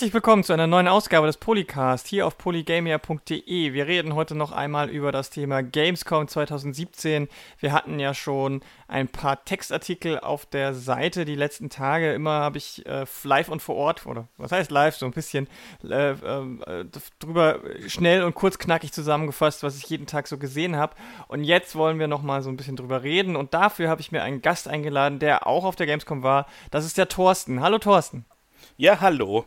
Herzlich willkommen zu einer neuen Ausgabe des Polycast hier auf polygamia.de. Wir reden heute noch einmal über das Thema Gamescom 2017. Wir hatten ja schon ein paar Textartikel auf der Seite die letzten Tage. Immer habe ich äh, live und vor Ort, oder was heißt live, so ein bisschen äh, äh, drüber schnell und kurz knackig zusammengefasst, was ich jeden Tag so gesehen habe. Und jetzt wollen wir noch mal so ein bisschen drüber reden. Und dafür habe ich mir einen Gast eingeladen, der auch auf der Gamescom war. Das ist der Thorsten. Hallo Thorsten. Ja, hallo.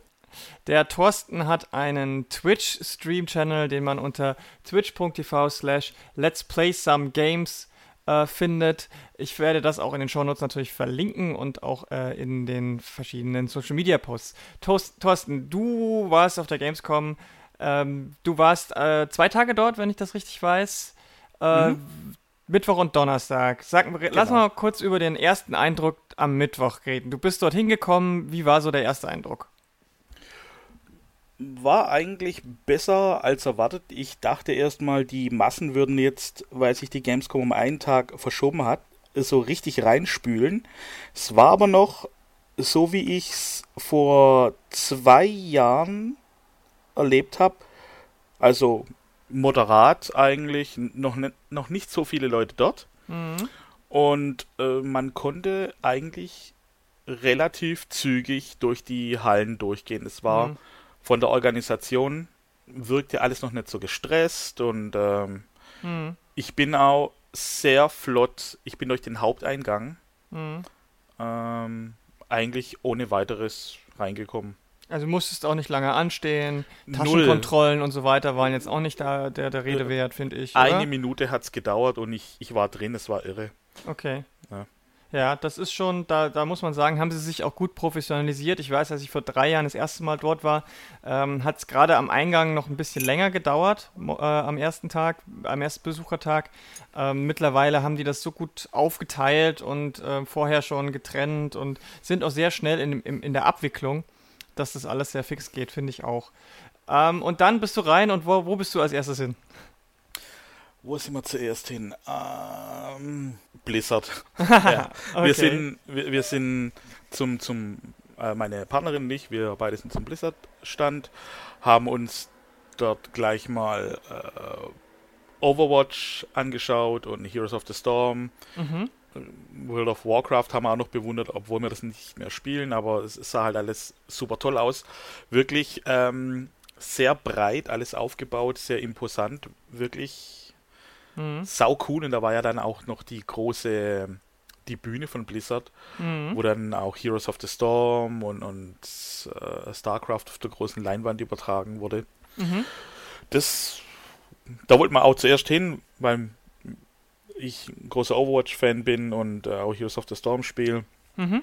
Der Thorsten hat einen Twitch-Stream-Channel, den man unter twitch.tv slash let's play some games äh, findet. Ich werde das auch in den Shownotes natürlich verlinken und auch äh, in den verschiedenen Social-Media-Posts. Thorsten, du warst auf der Gamescom. Ähm, du warst äh, zwei Tage dort, wenn ich das richtig weiß. Äh, mhm. Mittwoch und Donnerstag. Sag, genau. Lass mal kurz über den ersten Eindruck am Mittwoch reden. Du bist dort hingekommen. Wie war so der erste Eindruck? War eigentlich besser als erwartet. Ich dachte erstmal, die Massen würden jetzt, weil sich die Gamescom um einen Tag verschoben hat, so richtig reinspülen. Es war aber noch so, wie ich es vor zwei Jahren erlebt habe. Also moderat eigentlich, noch, ne, noch nicht so viele Leute dort. Mhm. Und äh, man konnte eigentlich relativ zügig durch die Hallen durchgehen. Es war mhm von der Organisation wirkte alles noch nicht so gestresst und ähm, mhm. ich bin auch sehr flott, ich bin durch den Haupteingang mhm. ähm, eigentlich ohne weiteres reingekommen. Also musstest auch nicht lange anstehen, Taschenkontrollen Null. und so weiter waren jetzt auch nicht da, der, der Rede wert, finde ich. Oder? Eine Minute hat es gedauert und ich, ich war drin, es war irre. Okay. Ja. Das ist schon, da, da muss man sagen, haben sie sich auch gut professionalisiert. Ich weiß, als ich vor drei Jahren das erste Mal dort war, ähm, hat es gerade am Eingang noch ein bisschen länger gedauert, äh, am ersten Tag, am ersten Besuchertag. Ähm, mittlerweile haben die das so gut aufgeteilt und äh, vorher schon getrennt und sind auch sehr schnell in, in, in der Abwicklung, dass das alles sehr fix geht, finde ich auch. Ähm, und dann bist du rein und wo, wo bist du als erstes hin? Wo sind wir zuerst hin? Ähm, Blizzard. ja. okay. Wir sind, wir, wir, sind zum, zum äh, meine Partnerin und ich, wir beide sind zum Blizzard-Stand, haben uns dort gleich mal äh, Overwatch angeschaut und Heroes of the Storm. Mhm. World of Warcraft haben wir auch noch bewundert, obwohl wir das nicht mehr spielen, aber es sah halt alles super toll aus. Wirklich ähm, sehr breit alles aufgebaut, sehr imposant, wirklich Mhm. Sau cool. Und da war ja dann auch noch die große, die Bühne von Blizzard, mhm. wo dann auch Heroes of the Storm und, und äh, StarCraft auf der großen Leinwand übertragen wurde. Mhm. Das, da wollte man auch zuerst hin, weil ich ein großer Overwatch-Fan bin und äh, auch Heroes of the Storm spiele. Mhm.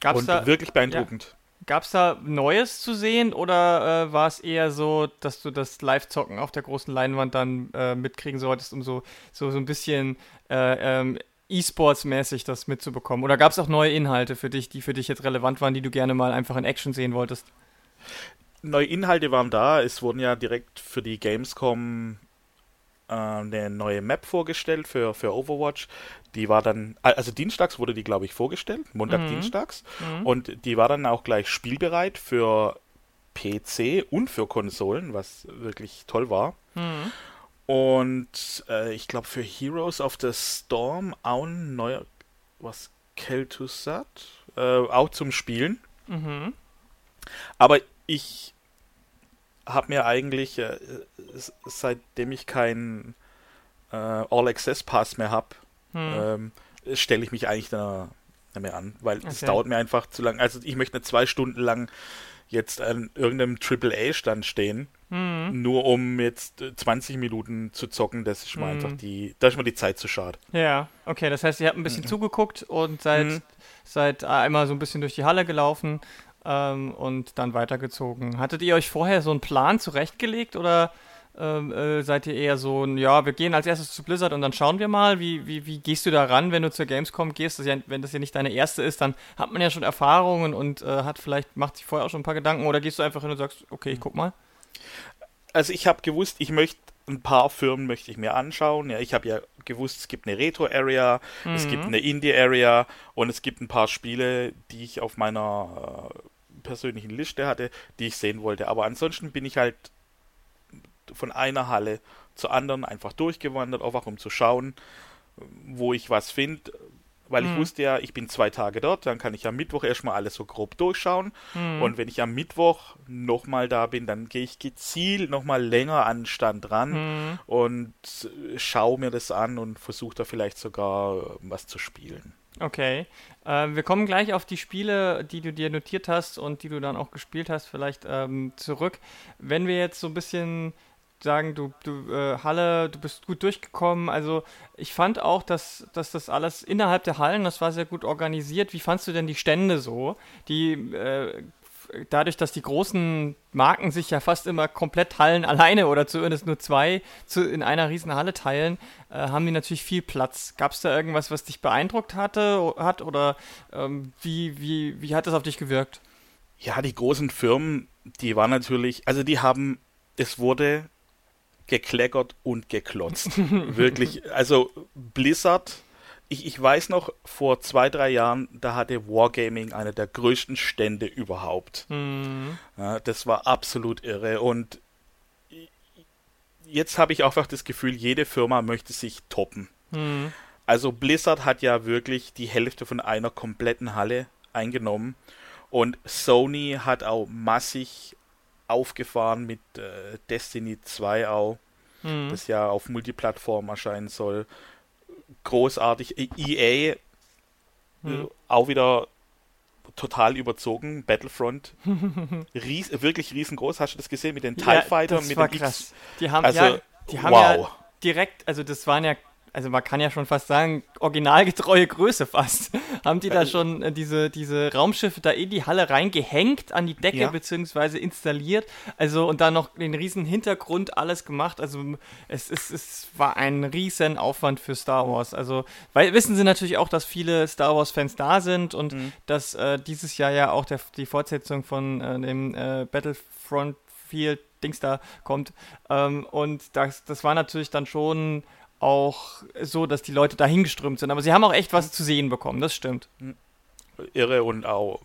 Gab's und da, wirklich beeindruckend. Gab es da Neues zu sehen oder äh, war es eher so, dass du das Live-Zocken auf der großen Leinwand dann äh, mitkriegen solltest, um so, so, so ein bisschen äh, ähm, E-Sports-mäßig das mitzubekommen? Oder gab es auch neue Inhalte für dich, die für dich jetzt relevant waren, die du gerne mal einfach in Action sehen wolltest? Neue Inhalte waren da. Es wurden ja direkt für die Gamescom eine neue Map vorgestellt für, für Overwatch. Die war dann, also dienstags wurde die, glaube ich, vorgestellt, Montag, mhm. dienstags. Mhm. Und die war dann auch gleich spielbereit für PC und für Konsolen, was wirklich toll war. Mhm. Und äh, ich glaube für Heroes of the Storm auch ein neuer, was, Kel'Thuzad, äh, auch zum Spielen. Mhm. Aber ich habe mir eigentlich, äh, seitdem ich keinen äh, All-Access-Pass mehr habe, hm. ähm, stelle ich mich eigentlich da mehr an, weil es okay. dauert mir einfach zu lang. Also ich möchte nicht zwei Stunden lang jetzt an irgendeinem AAA-Stand stehen, hm. nur um jetzt 20 Minuten zu zocken, das ist mir hm. einfach die, da ist mir die Zeit zu schade. Ja, okay, das heißt, ihr habt ein bisschen mhm. zugeguckt und seid, mhm. seid einmal so ein bisschen durch die Halle gelaufen ähm, und dann weitergezogen. Hattet ihr euch vorher so einen Plan zurechtgelegt oder ähm, äh, seid ihr eher so, ja, wir gehen als erstes zu Blizzard und dann schauen wir mal, wie, wie, wie gehst du da ran, wenn du zur Gamescom gehst? Das ja, wenn das ja nicht deine erste ist, dann hat man ja schon Erfahrungen und äh, hat vielleicht, macht sich vorher auch schon ein paar Gedanken oder gehst du einfach hin und sagst, okay, ich guck mal? Also ich habe gewusst, ich möchte ein paar Firmen möchte ich mir anschauen. Ja, ich habe ja gewusst, es gibt eine Retro-Area, mhm. es gibt mhm. eine Indie-Area und es gibt ein paar Spiele, die ich auf meiner äh, persönlichen Liste hatte, die ich sehen wollte. Aber ansonsten bin ich halt von einer Halle zur anderen einfach durchgewandert, einfach um zu schauen, wo ich was finde. Weil ich mhm. wusste ja, ich bin zwei Tage dort, dann kann ich am Mittwoch erstmal alles so grob durchschauen. Mhm. Und wenn ich am Mittwoch nochmal da bin, dann gehe ich gezielt nochmal länger an den Stand ran mhm. und schaue mir das an und versuche da vielleicht sogar was zu spielen. Okay. Äh, wir kommen gleich auf die Spiele, die du dir notiert hast und die du dann auch gespielt hast, vielleicht ähm, zurück. Wenn wir jetzt so ein bisschen sagen, du, du äh, Halle, du bist gut durchgekommen. Also ich fand auch, dass, dass das alles innerhalb der Hallen, das war sehr gut organisiert. Wie fandst du denn die Stände so? Die äh, dadurch, dass die großen Marken sich ja fast immer komplett Hallen alleine oder zumindest nur zwei zu, in einer riesen Halle teilen, äh, haben die natürlich viel Platz. Gab es da irgendwas, was dich beeindruckt hatte, hat oder ähm, wie, wie, wie hat das auf dich gewirkt? Ja, die großen Firmen, die waren natürlich, also die haben, es wurde gekleckert und geklotzt. Wirklich, also Blizzard ich, ich weiß noch, vor zwei, drei Jahren, da hatte Wargaming eine der größten Stände überhaupt. Mhm. Ja, das war absolut irre. Und jetzt habe ich einfach das Gefühl, jede Firma möchte sich toppen. Mhm. Also Blizzard hat ja wirklich die Hälfte von einer kompletten Halle eingenommen. Und Sony hat auch massig aufgefahren mit äh, Destiny 2 auch, mhm. das ja auf Multiplattform erscheinen soll großartig. EA hm. auch wieder total überzogen. Battlefront. Ries, wirklich riesengroß. Hast du das gesehen mit den TIE ja, Fighter? mit war den krass. X? Die haben, also, ja, die haben wow. ja direkt, also das waren ja also man kann ja schon fast sagen, originalgetreue Größe fast. Haben die da schon äh, diese, diese Raumschiffe da in die Halle reingehängt, an die Decke ja. beziehungsweise installiert. Also und dann noch den riesen Hintergrund alles gemacht. Also es, es, es war ein riesen Aufwand für Star Wars. Also, weil wissen sie natürlich auch, dass viele Star Wars-Fans da sind und mhm. dass äh, dieses Jahr ja auch der, die Fortsetzung von äh, dem äh, Battlefront Field Dings da kommt. Ähm, und das, das war natürlich dann schon auch so, dass die Leute da hingeströmt sind. Aber sie haben auch echt was zu sehen bekommen, das stimmt. Irre und auch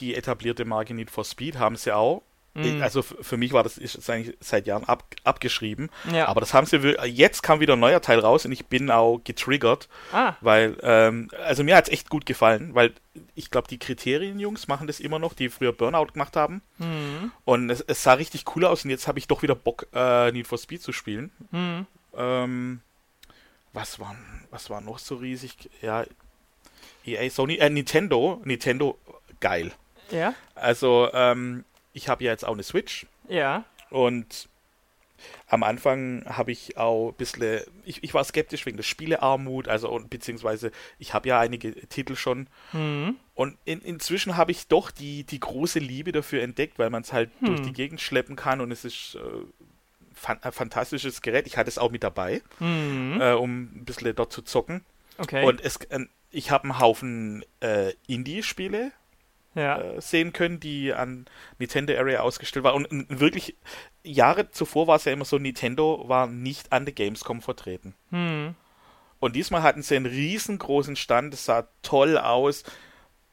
die etablierte Marke Need for Speed haben sie auch. Mhm. Also für mich war das ist eigentlich seit Jahren ab, abgeschrieben. Ja. Aber das haben sie jetzt kam wieder ein neuer Teil raus und ich bin auch getriggert, ah. weil ähm, also mir hat es echt gut gefallen, weil ich glaube die Kriterien-Jungs machen das immer noch, die früher Burnout gemacht haben. Mhm. Und es, es, sah richtig cool aus und jetzt habe ich doch wieder Bock äh, Need for Speed zu spielen. Mhm. Ähm, was war, was war noch so riesig? Ja, EA, Sony, äh, Nintendo, Nintendo, geil. Ja. Also, ähm, ich habe ja jetzt auch eine Switch. Ja. Und am Anfang habe ich auch ein bisschen, ich, ich war skeptisch wegen der Spielearmut, also und, beziehungsweise ich habe ja einige Titel schon. Mhm. Und in, inzwischen habe ich doch die, die große Liebe dafür entdeckt, weil man es halt mhm. durch die Gegend schleppen kann und es ist äh, fan äh, fantastisches Gerät. Ich hatte es auch mit dabei, mhm. äh, um ein bisschen dort zu zocken. Okay. Und es, äh, ich habe einen Haufen äh, Indie-Spiele ja. Äh, sehen können, die an Nintendo Area ausgestellt waren. Und wirklich, Jahre zuvor war es ja immer so, Nintendo war nicht an der Gamescom vertreten. Mhm. Und diesmal hatten sie einen riesengroßen Stand, es sah toll aus.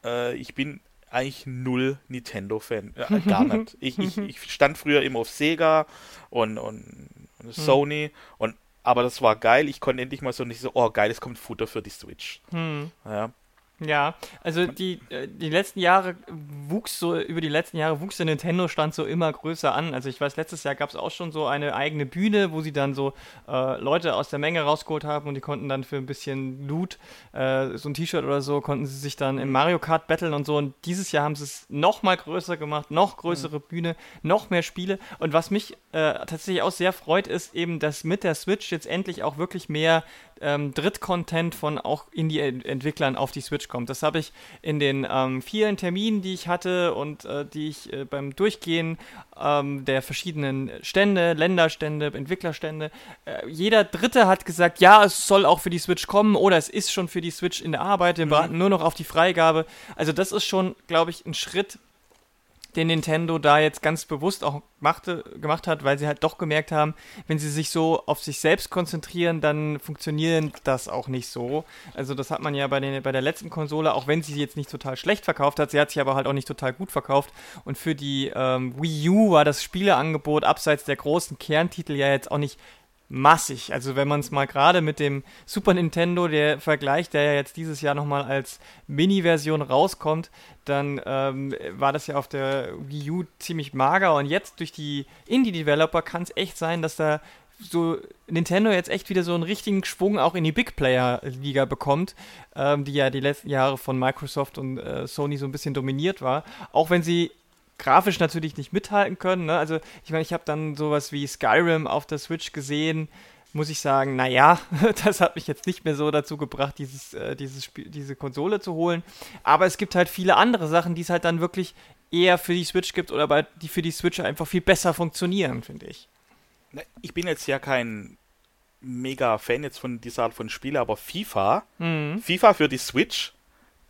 Äh, ich bin eigentlich null Nintendo-Fan. Äh, gar nicht. Ich, ich, ich, stand früher immer auf Sega und, und, und Sony hm. und aber das war geil. Ich konnte endlich mal so nicht so, oh geil, es kommt Futter für die Switch. Hm. Ja. Ja, also die, äh, die letzten Jahre wuchs so, über die letzten Jahre wuchs der Nintendo-Stand so immer größer an. Also ich weiß, letztes Jahr gab es auch schon so eine eigene Bühne, wo sie dann so äh, Leute aus der Menge rausgeholt haben und die konnten dann für ein bisschen Loot, äh, so ein T-Shirt oder so, konnten sie sich dann im Mario Kart battlen und so. Und dieses Jahr haben sie es noch mal größer gemacht, noch größere mhm. Bühne, noch mehr Spiele. Und was mich äh, tatsächlich auch sehr freut, ist eben, dass mit der Switch jetzt endlich auch wirklich mehr ähm, Drittcontent von auch Indie-Entwicklern auf die Switch kommt. Das habe ich in den ähm, vielen Terminen, die ich hatte und äh, die ich äh, beim Durchgehen ähm, der verschiedenen Stände, Länderstände, Entwicklerstände, äh, jeder Dritte hat gesagt, ja, es soll auch für die Switch kommen oder es ist schon für die Switch in der Arbeit, wir mhm. warten nur noch auf die Freigabe. Also das ist schon, glaube ich, ein Schritt den Nintendo da jetzt ganz bewusst auch machte, gemacht hat, weil sie halt doch gemerkt haben, wenn sie sich so auf sich selbst konzentrieren, dann funktioniert das auch nicht so. Also das hat man ja bei, den, bei der letzten Konsole, auch wenn sie jetzt nicht total schlecht verkauft hat, sie hat sich aber halt auch nicht total gut verkauft. Und für die ähm, Wii U war das Spieleangebot abseits der großen Kerntitel ja jetzt auch nicht massig. Also wenn man es mal gerade mit dem Super Nintendo, der Vergleich, der ja jetzt dieses Jahr nochmal als Mini-Version rauskommt, dann ähm, war das ja auf der Wii U ziemlich mager und jetzt durch die Indie-Developer kann es echt sein, dass da so Nintendo jetzt echt wieder so einen richtigen Schwung auch in die Big Player Liga bekommt, ähm, die ja die letzten Jahre von Microsoft und äh, Sony so ein bisschen dominiert war. Auch wenn sie grafisch natürlich nicht mithalten können. Ne? Also ich meine, ich habe dann sowas wie Skyrim auf der Switch gesehen, muss ich sagen, naja, das hat mich jetzt nicht mehr so dazu gebracht, dieses, äh, dieses Spiel, diese Konsole zu holen. Aber es gibt halt viele andere Sachen, die es halt dann wirklich eher für die Switch gibt oder bei, die für die Switch einfach viel besser funktionieren, finde ich. Ich bin jetzt ja kein mega Fan jetzt von dieser Art von Spiele, aber FIFA, mhm. FIFA für die Switch,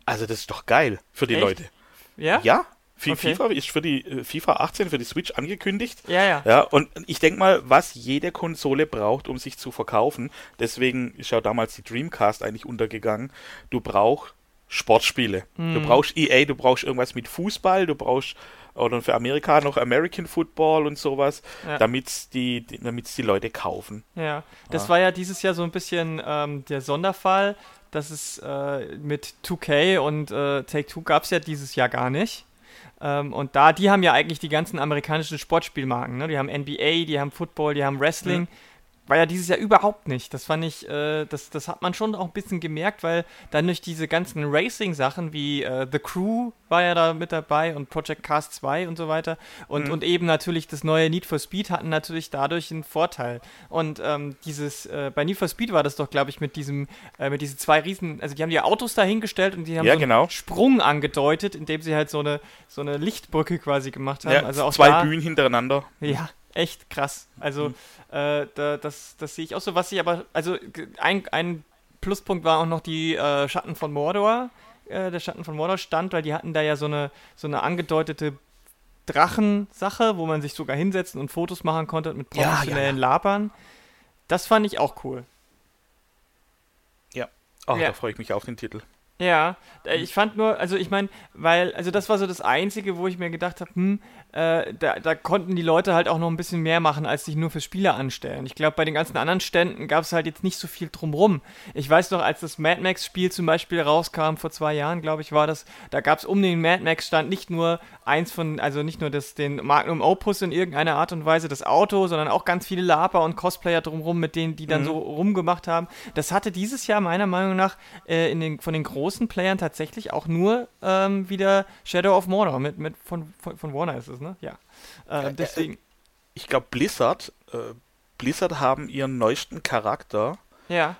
also das ist doch geil für die Echt? Leute. Ja? Ja, Okay. FIFA ist für die äh, FIFA 18 für die Switch angekündigt. Ja, ja. Ja, und ich denke mal, was jede Konsole braucht, um sich zu verkaufen, deswegen ist ja damals die Dreamcast eigentlich untergegangen. Du brauchst Sportspiele. Hm. Du brauchst EA, du brauchst irgendwas mit Fußball, du brauchst oder für Amerika noch American Football und sowas, ja. damit die, damit's die Leute kaufen. Ja, das ja. war ja dieses Jahr so ein bisschen ähm, der Sonderfall, dass es äh, mit 2K und äh, Take-Two gab es ja dieses Jahr gar nicht. Ähm, und da, die haben ja eigentlich die ganzen amerikanischen Sportspielmarken. Ne? Die haben NBA, die haben Football, die haben Wrestling. Mhm war ja dieses Jahr überhaupt nicht. Das fand ich, äh, das, das hat man schon auch ein bisschen gemerkt, weil dann durch diese ganzen Racing-Sachen wie äh, The Crew war ja da mit dabei und Project Cast 2 und so weiter und, mhm. und eben natürlich das neue Need for Speed hatten natürlich dadurch einen Vorteil. Und ähm, dieses, äh, bei Need for Speed war das doch, glaube ich, mit diesem, äh, mit diesen zwei Riesen, also die haben die Autos dahingestellt und die haben ja, so einen genau. Sprung angedeutet, indem sie halt so eine, so eine Lichtbrücke quasi gemacht haben. Ja, also auch zwei da, Bühnen hintereinander. Ja, echt krass. Also, mhm. äh, da, das, das sehe ich auch so. Was ich aber, also ein, ein Pluspunkt war auch noch die äh, Schatten von Mordor, äh, der Schatten von Mordor stand, weil die hatten da ja so eine, so eine angedeutete Drachensache, wo man sich sogar hinsetzen und Fotos machen konnte mit professionellen ja, ja, ja. Labern. Das fand ich auch cool. Ja, oh, da freue ich mich auf den Titel. Ja, ich fand nur, also ich meine, weil, also das war so das Einzige, wo ich mir gedacht habe, hm, äh, da, da, konnten die Leute halt auch noch ein bisschen mehr machen, als sich nur für Spiele anstellen. Ich glaube, bei den ganzen anderen Ständen gab es halt jetzt nicht so viel drumrum. Ich weiß noch, als das Mad Max-Spiel zum Beispiel rauskam, vor zwei Jahren, glaube ich, war das, da gab es um den Mad Max-Stand nicht nur eins von, also nicht nur das, den Magnum Opus in irgendeiner Art und Weise, das Auto, sondern auch ganz viele Laper und Cosplayer drumrum, mit denen die dann mhm. so rumgemacht haben. Das hatte dieses Jahr meiner Meinung nach äh, in den, von den großen Playern tatsächlich auch nur ähm, wieder Shadow of Mordor mit, mit von, von, von Warner ist es, ne? Ja. Äh, deswegen. Ich glaube, Blizzard, äh, Blizzard haben ihren neuesten Charakter. Ja.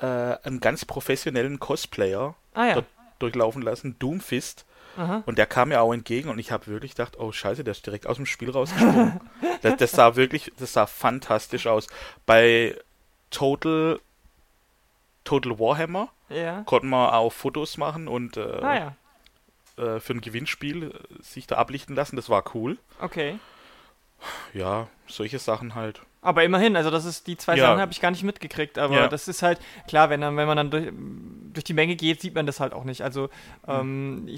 Äh, einen ganz professionellen Cosplayer ah, ja. durchlaufen lassen, Doomfist. Aha. Und der kam mir auch entgegen und ich habe wirklich gedacht, oh scheiße, der ist direkt aus dem Spiel rausgesprungen. das, das, sah wirklich, das sah fantastisch aus. Bei Total Total Warhammer ja. konnten wir auch Fotos machen und äh, ah, ja äh, für ein Gewinnspiel äh, sich da ablichten lassen. Das war cool. Okay. Ja, solche Sachen halt. Aber immerhin, also das ist die zwei ja. Sachen habe ich gar nicht mitgekriegt, aber ja. das ist halt klar, wenn dann, wenn man dann durch, durch, die Menge geht, sieht man das halt auch nicht. Also mhm. ähm,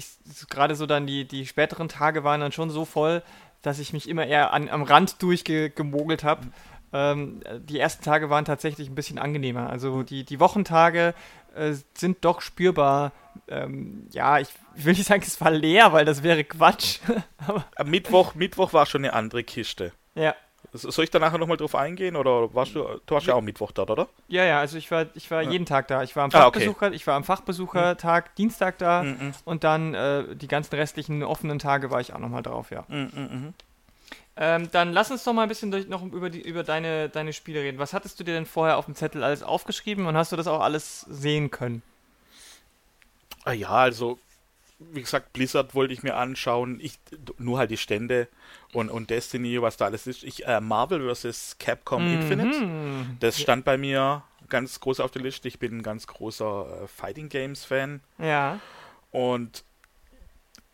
gerade so dann die, die späteren Tage waren dann schon so voll, dass ich mich immer eher an, am Rand durchgemogelt habe. Mhm. Ähm, die ersten Tage waren tatsächlich ein bisschen angenehmer. Also die, die Wochentage äh, sind doch spürbar. Ähm, ja, ich will nicht sagen, es war leer, weil das wäre Quatsch. Mittwoch, Mittwoch war schon eine andere Kiste. Ja. Soll ich da nachher nochmal drauf eingehen oder warst du, du warst ja auch Mittwoch dort, oder? Ja, ja, also ich war, ich war ja. jeden Tag da. Ich war am Fachbesucher, ah, okay. ich war am Fachbesuchertag, mhm. Dienstag da mhm. und dann äh, die ganzen restlichen offenen Tage war ich auch nochmal drauf, ja. Mhm. Ähm, dann lass uns doch mal ein bisschen durch, noch über, die, über deine, deine Spiele reden. Was hattest du dir denn vorher auf dem Zettel alles aufgeschrieben und hast du das auch alles sehen können? Ah ja, also wie gesagt, Blizzard wollte ich mir anschauen. Ich, nur halt die Stände und, und Destiny, was da alles ist. Ich, äh, Marvel vs. Capcom mhm. Infinite. Das stand bei mir ganz groß auf der Liste. Ich bin ein ganz großer äh, Fighting Games Fan. Ja. Und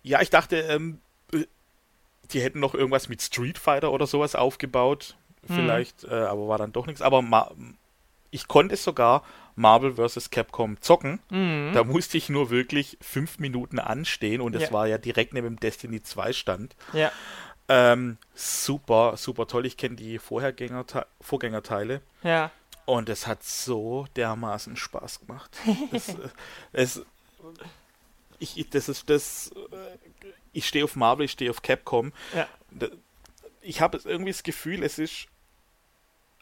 ja, ich dachte, ähm, die hätten noch irgendwas mit Street Fighter oder sowas aufgebaut. Hm. Vielleicht, äh, aber war dann doch nichts. Aber Ma ich konnte sogar Marvel vs. Capcom zocken. Mhm. Da musste ich nur wirklich fünf Minuten anstehen und es Ja. war ja direkt neben dem Destiny 2 stand. Ja. Ähm, super, super toll. Ich kenne die Vorgängerteile Ja. und es hat so dermaßen Spaß gemacht. es, äh, es, ich, ich- das ist das. Äh, Ich stehe auf Marvel, ich stehe auf Capcom. Ja. Ich habe irgendwie das Gefühl, es ist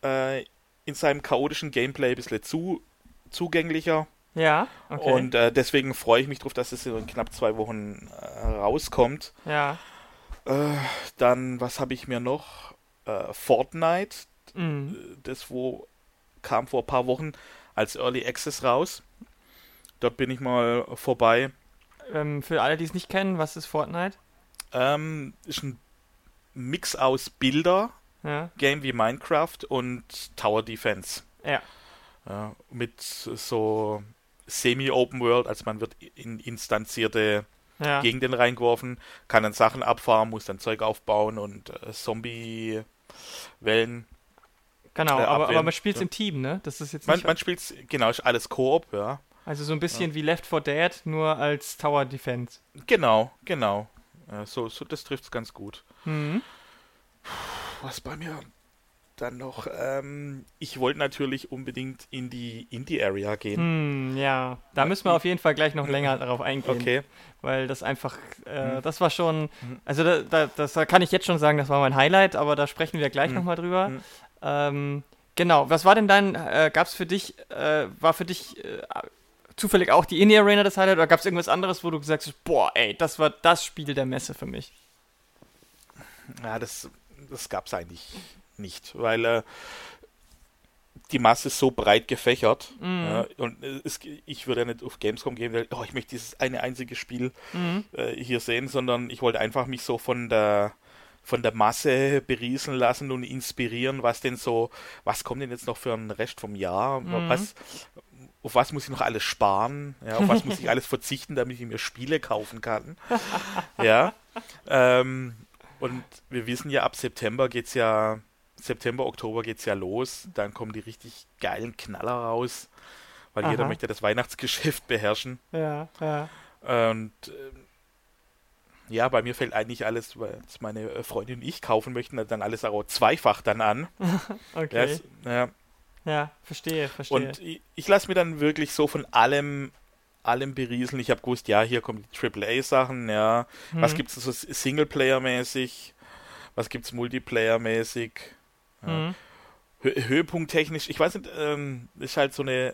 äh, in seinem chaotischen Gameplay ein bisschen zu zugänglicher. Ja. Okay. Und äh, deswegen freue ich mich drauf, dass es in knapp zwei Wochen äh, rauskommt. ja. Äh, dann, was habe ich mir noch? Äh, Fortnite, Mhm. das wo kam vor ein paar Wochen als Early Access raus. Dort bin ich mal vorbei. Ähm, für alle, die es nicht kennen, was ist Fortnite? Ähm, ist ein Mix aus Bilder, Ja. Game wie Minecraft und Tower Defense. Ja. Ja, mit so Semi-Open World, also man wird in instanzierte Ja. Gegenden reingeworfen, kann dann Sachen abfahren, muss dann Zeug aufbauen und äh, Zombie-Wellen. Genau, äh, aber, aber man spielt es im Team, ne? Das ist jetzt Man, nicht. man spielt, genau, ist alles Koop, ja. Also so ein bisschen wie Left 4 Dead, nur als Tower Defense. Genau, genau. Ja, so, so, das trifft es ganz gut. Mhm. Was bei mir dann noch? Ähm, ich wollte natürlich unbedingt in die Indie-Area gehen. Hm, ja. Da müssen wir auf jeden Fall gleich noch länger darauf eingehen. Okay. Weil das einfach, äh, Mhm. das war schon, Mhm. also da, da, das da kann ich jetzt schon sagen, das war mein Highlight, aber da sprechen wir gleich Mhm. nochmal drüber. Mhm. Ähm, genau, was war denn dein, äh, gab es für dich, äh, war für dich äh, zufällig auch die Indie Arena das Highlight oder gab es irgendwas anderes, wo du gesagt hast, boah, ey, das war das Spiel der Messe für mich? Ja, das, das gab es eigentlich nicht, weil äh, die Masse ist so breit gefächert. Mhm. Ja, und es, ich würde ja nicht auf Gamescom gehen, weil oh, ich möchte dieses eine einzige Spiel Mhm. äh, hier sehen, sondern ich wollte einfach mich so von der von der Masse berieseln lassen und inspirieren, was denn so, was kommt denn jetzt noch für einen Rest vom Jahr? Mhm. Was, auf was muss ich noch alles sparen? Ja, auf was muss ich alles verzichten, damit ich mir Spiele kaufen kann? ja. Ähm, und wir wissen ja, ab September geht's ja, September, Oktober geht's ja los. Dann kommen die richtig geilen Knaller raus, weil jeder Aha. möchte das Weihnachtsgeschäft beherrschen. Ja, ja. Und ähm, ja, bei mir fällt eigentlich alles, es meine äh, Freundin und ich kaufen möchten, dann alles auch zweifach dann an. Okay. es- ja. Ja, verstehe, verstehe. Und ich, ich lasse mir dann wirklich so von allem, allem berieseln. Ich habe gewusst, ja, hier kommen die AAA-Sachen, ja. Was Mhm. gibt's so Singleplayer-mäßig? Was gibt's Multiplayer-mäßig? Ja. Mhm. Hö Höhepunkt-technisch, ich weiß nicht, ähm, ist halt so eine.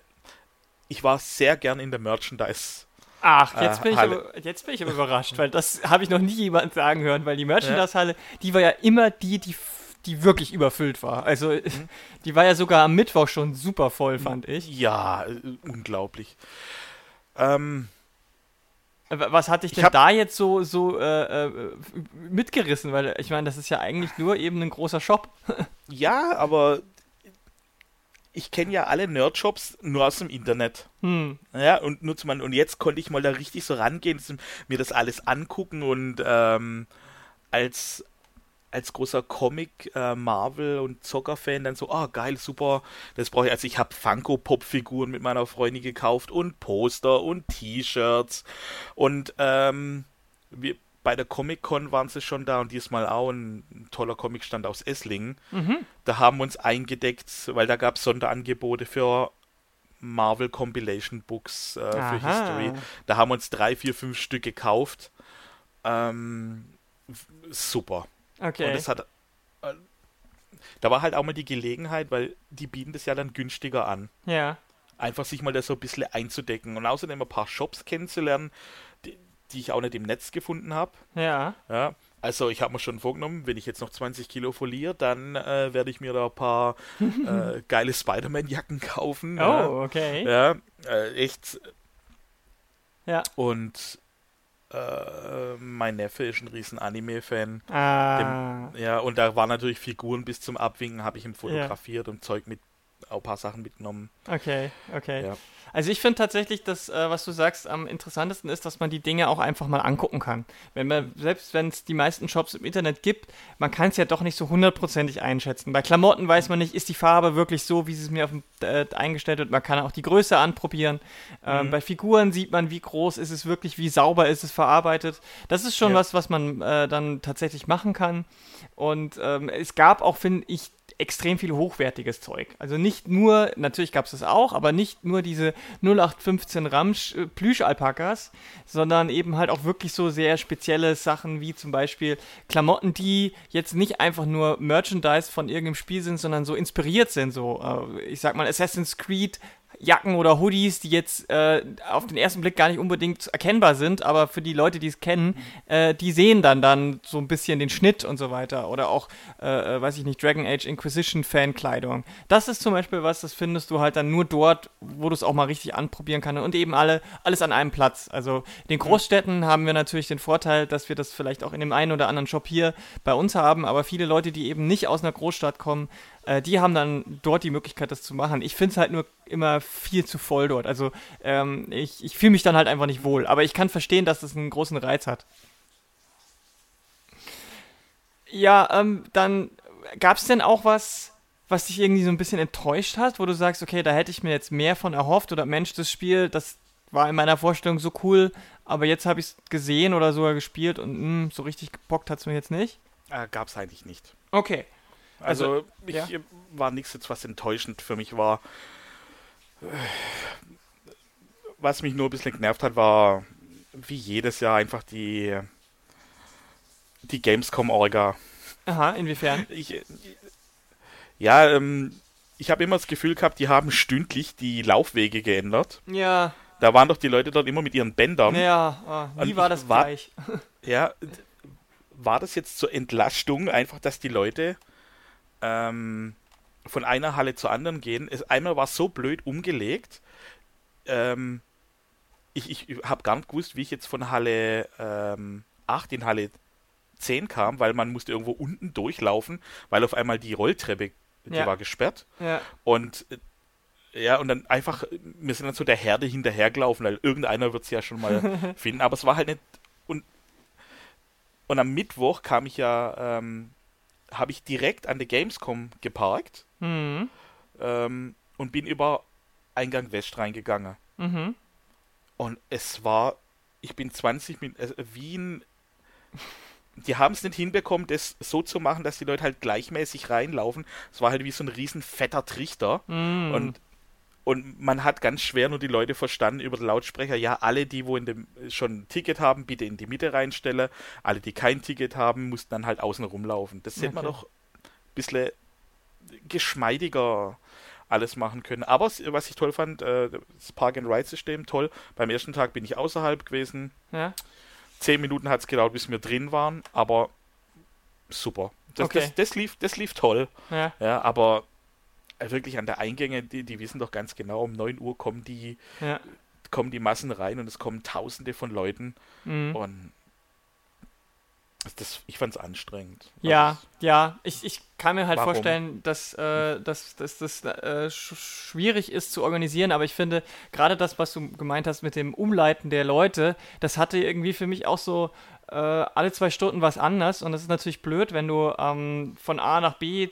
Ich war sehr gern in der Merchandise. Ach, jetzt Äh, bin, ich aber, jetzt bin ich aber überrascht, weil das habe ich noch nie jemand sagen hören, weil die Merchandise-Halle, die war ja immer die, die, die wirklich überfüllt war. Also, Mhm. die war ja sogar am Mittwoch schon super voll, fand ich. Ja, äh, unglaublich. Ähm, Äh, Was hat dich Ich denn hab- da jetzt so, so äh, äh, mitgerissen? Weil ich meine, das ist ja eigentlich nur eben ein großer Shop. ja, aber ich kenne ja alle Nerdshops nur aus dem Internet. Hm. Ja, und nutze man, und jetzt konnte ich mal da richtig so rangehen, mir das alles angucken und ähm, als, als großer Comic, äh, Marvel und Zocker-Fan dann so, ah, geil, super, das brauche ich. Also ich habe Funko-Pop-Figuren mit meiner Freundin gekauft und Poster und T-Shirts und ähm, wir, bei der Comic-Con waren sie schon da und diesmal auch ein toller Comicstand aus Esslingen. Mhm. Da haben wir uns eingedeckt, weil da gab es Sonderangebote für Marvel Compilation Books äh, für. History. Da haben wir uns drei, vier, fünf Stück gekauft. Ähm, super. Okay. Und es hat. Äh, da war halt auch mal die Gelegenheit, weil die bieten das ja dann günstiger an. ja. Einfach sich mal da so ein bisschen einzudecken und außerdem ein paar Shops kennenzulernen, die, die ich auch nicht im Netz gefunden habe. Ja. Ja, also ich habe mir schon vorgenommen, wenn ich jetzt noch 20 Kilo verliere, dann äh, werde ich mir da ein paar äh, geile Spider-Man-Jacken kaufen. Oh, okay. Ja, ja äh, echt. Ja. Und äh, mein Neffe ist ein riesen Anime-Fan. Ah. Ja, und da waren natürlich Figuren bis zum Abwinken, habe ich ihm fotografiert und Zeug mit auch ein paar Sachen mitgenommen. Okay, okay. Ja. Also ich finde tatsächlich, dass, äh, was du sagst, am interessantesten ist, dass man die Dinge auch einfach mal angucken kann. Wenn man, selbst wenn es die meisten Shops im Internet gibt, man kann es ja doch nicht so hundertprozentig einschätzen. Bei Klamotten weiß man nicht, ist die Farbe wirklich so, wie sie es mir auf dem, äh, eingestellt wird. Man kann auch die Größe anprobieren. Ähm, Mhm. Bei Figuren sieht man, wie groß ist es wirklich, wie sauber ist es verarbeitet. Das ist schon Ja. was, was man äh, dann tatsächlich machen kann. Und ähm, es gab auch, finde ich, extrem viel hochwertiges Zeug. Also nicht nur, natürlich gab es das auch, aber nicht nur diese 0815 Ramsch äh, Plüschalpakas, sondern eben halt auch wirklich so sehr spezielle Sachen wie zum Beispiel Klamotten, die jetzt nicht einfach nur Merchandise von irgendeinem Spiel sind, sondern so inspiriert sind. So, äh, ich sag mal, Assassin's Creed Jacken oder Hoodies, die jetzt äh, auf den ersten Blick gar nicht unbedingt erkennbar sind, aber für die Leute, die es kennen, äh, die sehen dann dann so ein bisschen den Schnitt und so weiter. Oder auch, äh, äh, weiß ich nicht, Dragon Age Inquisition Fankleidung. Das ist zum Beispiel was, das findest du halt dann nur dort, wo du es auch mal richtig anprobieren kannst und eben alle, alles an einem Platz. Also in den Großstädten haben wir natürlich den Vorteil, dass wir das vielleicht auch in dem einen oder anderen Shop hier bei uns haben, aber viele Leute, die eben nicht aus einer Großstadt kommen, äh, die haben dann dort die Möglichkeit, das zu machen. Ich finde es halt nur immer viel zu voll dort. Also ähm, ich, ich fühle mich dann halt einfach nicht wohl. Aber ich kann verstehen, dass das einen großen Reiz hat. Ja, ähm, dann gab es denn auch was, was dich irgendwie so ein bisschen enttäuscht hat, wo du sagst, okay, da hätte ich mir jetzt mehr von erhofft oder Mensch, das Spiel, das war in meiner Vorstellung so cool, aber jetzt habe ich es gesehen oder sogar gespielt und mh, so richtig gebockt hat es mir jetzt nicht. Äh, Gab es eigentlich nicht. Okay. Also, Also, ich ja. war nichts jetzt, was enttäuschend für mich war. Was mich nur ein bisschen genervt hat, war wie jedes Jahr einfach die die Gamescom-Orga. Aha, inwiefern? Ich, ja, ähm, ich habe immer das Gefühl gehabt, die haben stündlich die Laufwege geändert. Ja, Da waren doch die Leute dort immer mit ihren Bändern. ja, oh, nie Und war das war- gleich. Ja, war das jetzt zur Entlastung einfach, dass die Leute ähm, von einer Halle zur anderen gehen? Es, einmal war es so blöd umgelegt. Ähm, ich ich habe gar nicht gewusst, wie ich jetzt von Halle ähm, 8 in Halle 10 kam, weil man musste irgendwo unten durchlaufen, weil auf einmal die Rolltreppe, die Ja. war gesperrt. Ja, Und äh, ja, und dann einfach, wir sind dann so der Herde hinterhergelaufen, weil irgendeiner wird es ja schon mal finden. Aber es war halt nicht. Und, und am Mittwoch kam ich ja, ähm, habe ich direkt an der Gamescom geparkt mhm. ähm, und bin über Eingang West reingegangen. Mhm. Und es war, ich bin 20 Minuten, also wie ein. Die haben es nicht hinbekommen, das so zu machen, dass die Leute halt gleichmäßig reinlaufen. Es war halt wie so ein riesen fetter Trichter. Mhm. Und, und man hat ganz schwer nur die Leute verstanden über den Lautsprecher, ja, alle, die wo in dem schon ein Ticket haben, bitte in die Mitte reinstellen. Alle, die kein Ticket haben, mussten dann halt außen rumlaufen. Das hätte man doch ein bisschen geschmeidiger alles machen können. Aber was ich toll fand, äh, das Park-and-Ride-System, toll. Beim ersten Tag bin ich außerhalb gewesen. ja. Zehn Minuten hat es gedauert, bis wir drin waren, aber super. Das, Okay. das, das, lief, das lief toll. Ja, Ja, aber äh, wirklich an der Eingänge, die, die wissen doch ganz genau, um 9 Uhr kommen die, ja. kommen die Massen rein und es kommen tausende von Leuten Mhm. und das, ich fand's anstrengend. Ja, Also, ja, ich, ich kann mir halt Warum? vorstellen, dass, äh, dass, dass das äh, sch schwierig ist zu organisieren, aber ich finde, gerade das, was du gemeint hast mit dem Umleiten der Leute, das hatte irgendwie für mich auch so äh, alle zwei Stunden was anders und das ist natürlich blöd, wenn du ähm, von A nach B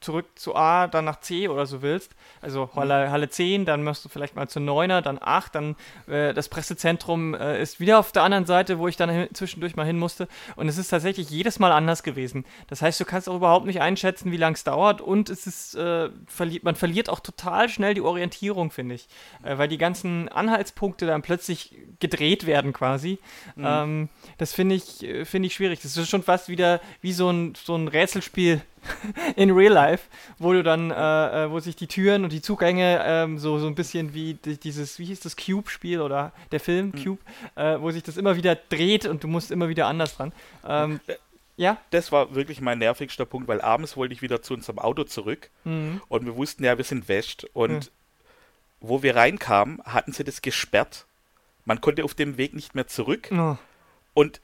zurück zu A, dann nach C oder so willst. Also Halle, Halle 10, dann machst du vielleicht mal zu 9er, dann 8, dann äh, das Pressezentrum äh, ist wieder auf der anderen Seite, wo ich dann hin, zwischendurch mal hin musste. Und es ist tatsächlich jedes Mal anders gewesen. Das heißt, du kannst auch überhaupt nicht einschätzen, wie lange es dauert und es ist, äh, verli man verliert auch total schnell die Orientierung, finde ich. Äh, weil die ganzen Anhaltspunkte dann plötzlich gedreht werden quasi. Mhm. Ähm, das finde ich, äh, finde ich schwierig. Das ist schon fast wieder wie so ein, so ein Rätselspiel in Real Life, wo du dann, äh, äh, wo sich die Türen und die Zugänge ähm, so, so ein bisschen wie di- dieses, wie hieß das, Cube-Spiel oder der Film Hm. Cube, äh, wo sich das immer wieder dreht und du musst immer wieder anders dran. Ähm, ja? das war wirklich mein nervigster Punkt, weil abends wollte ich wieder zu unserem Auto zurück Mhm. und wir wussten ja, wir sind West und Ja. wo wir reinkamen, hatten sie das gesperrt. Man konnte auf dem Weg nicht mehr zurück Oh. und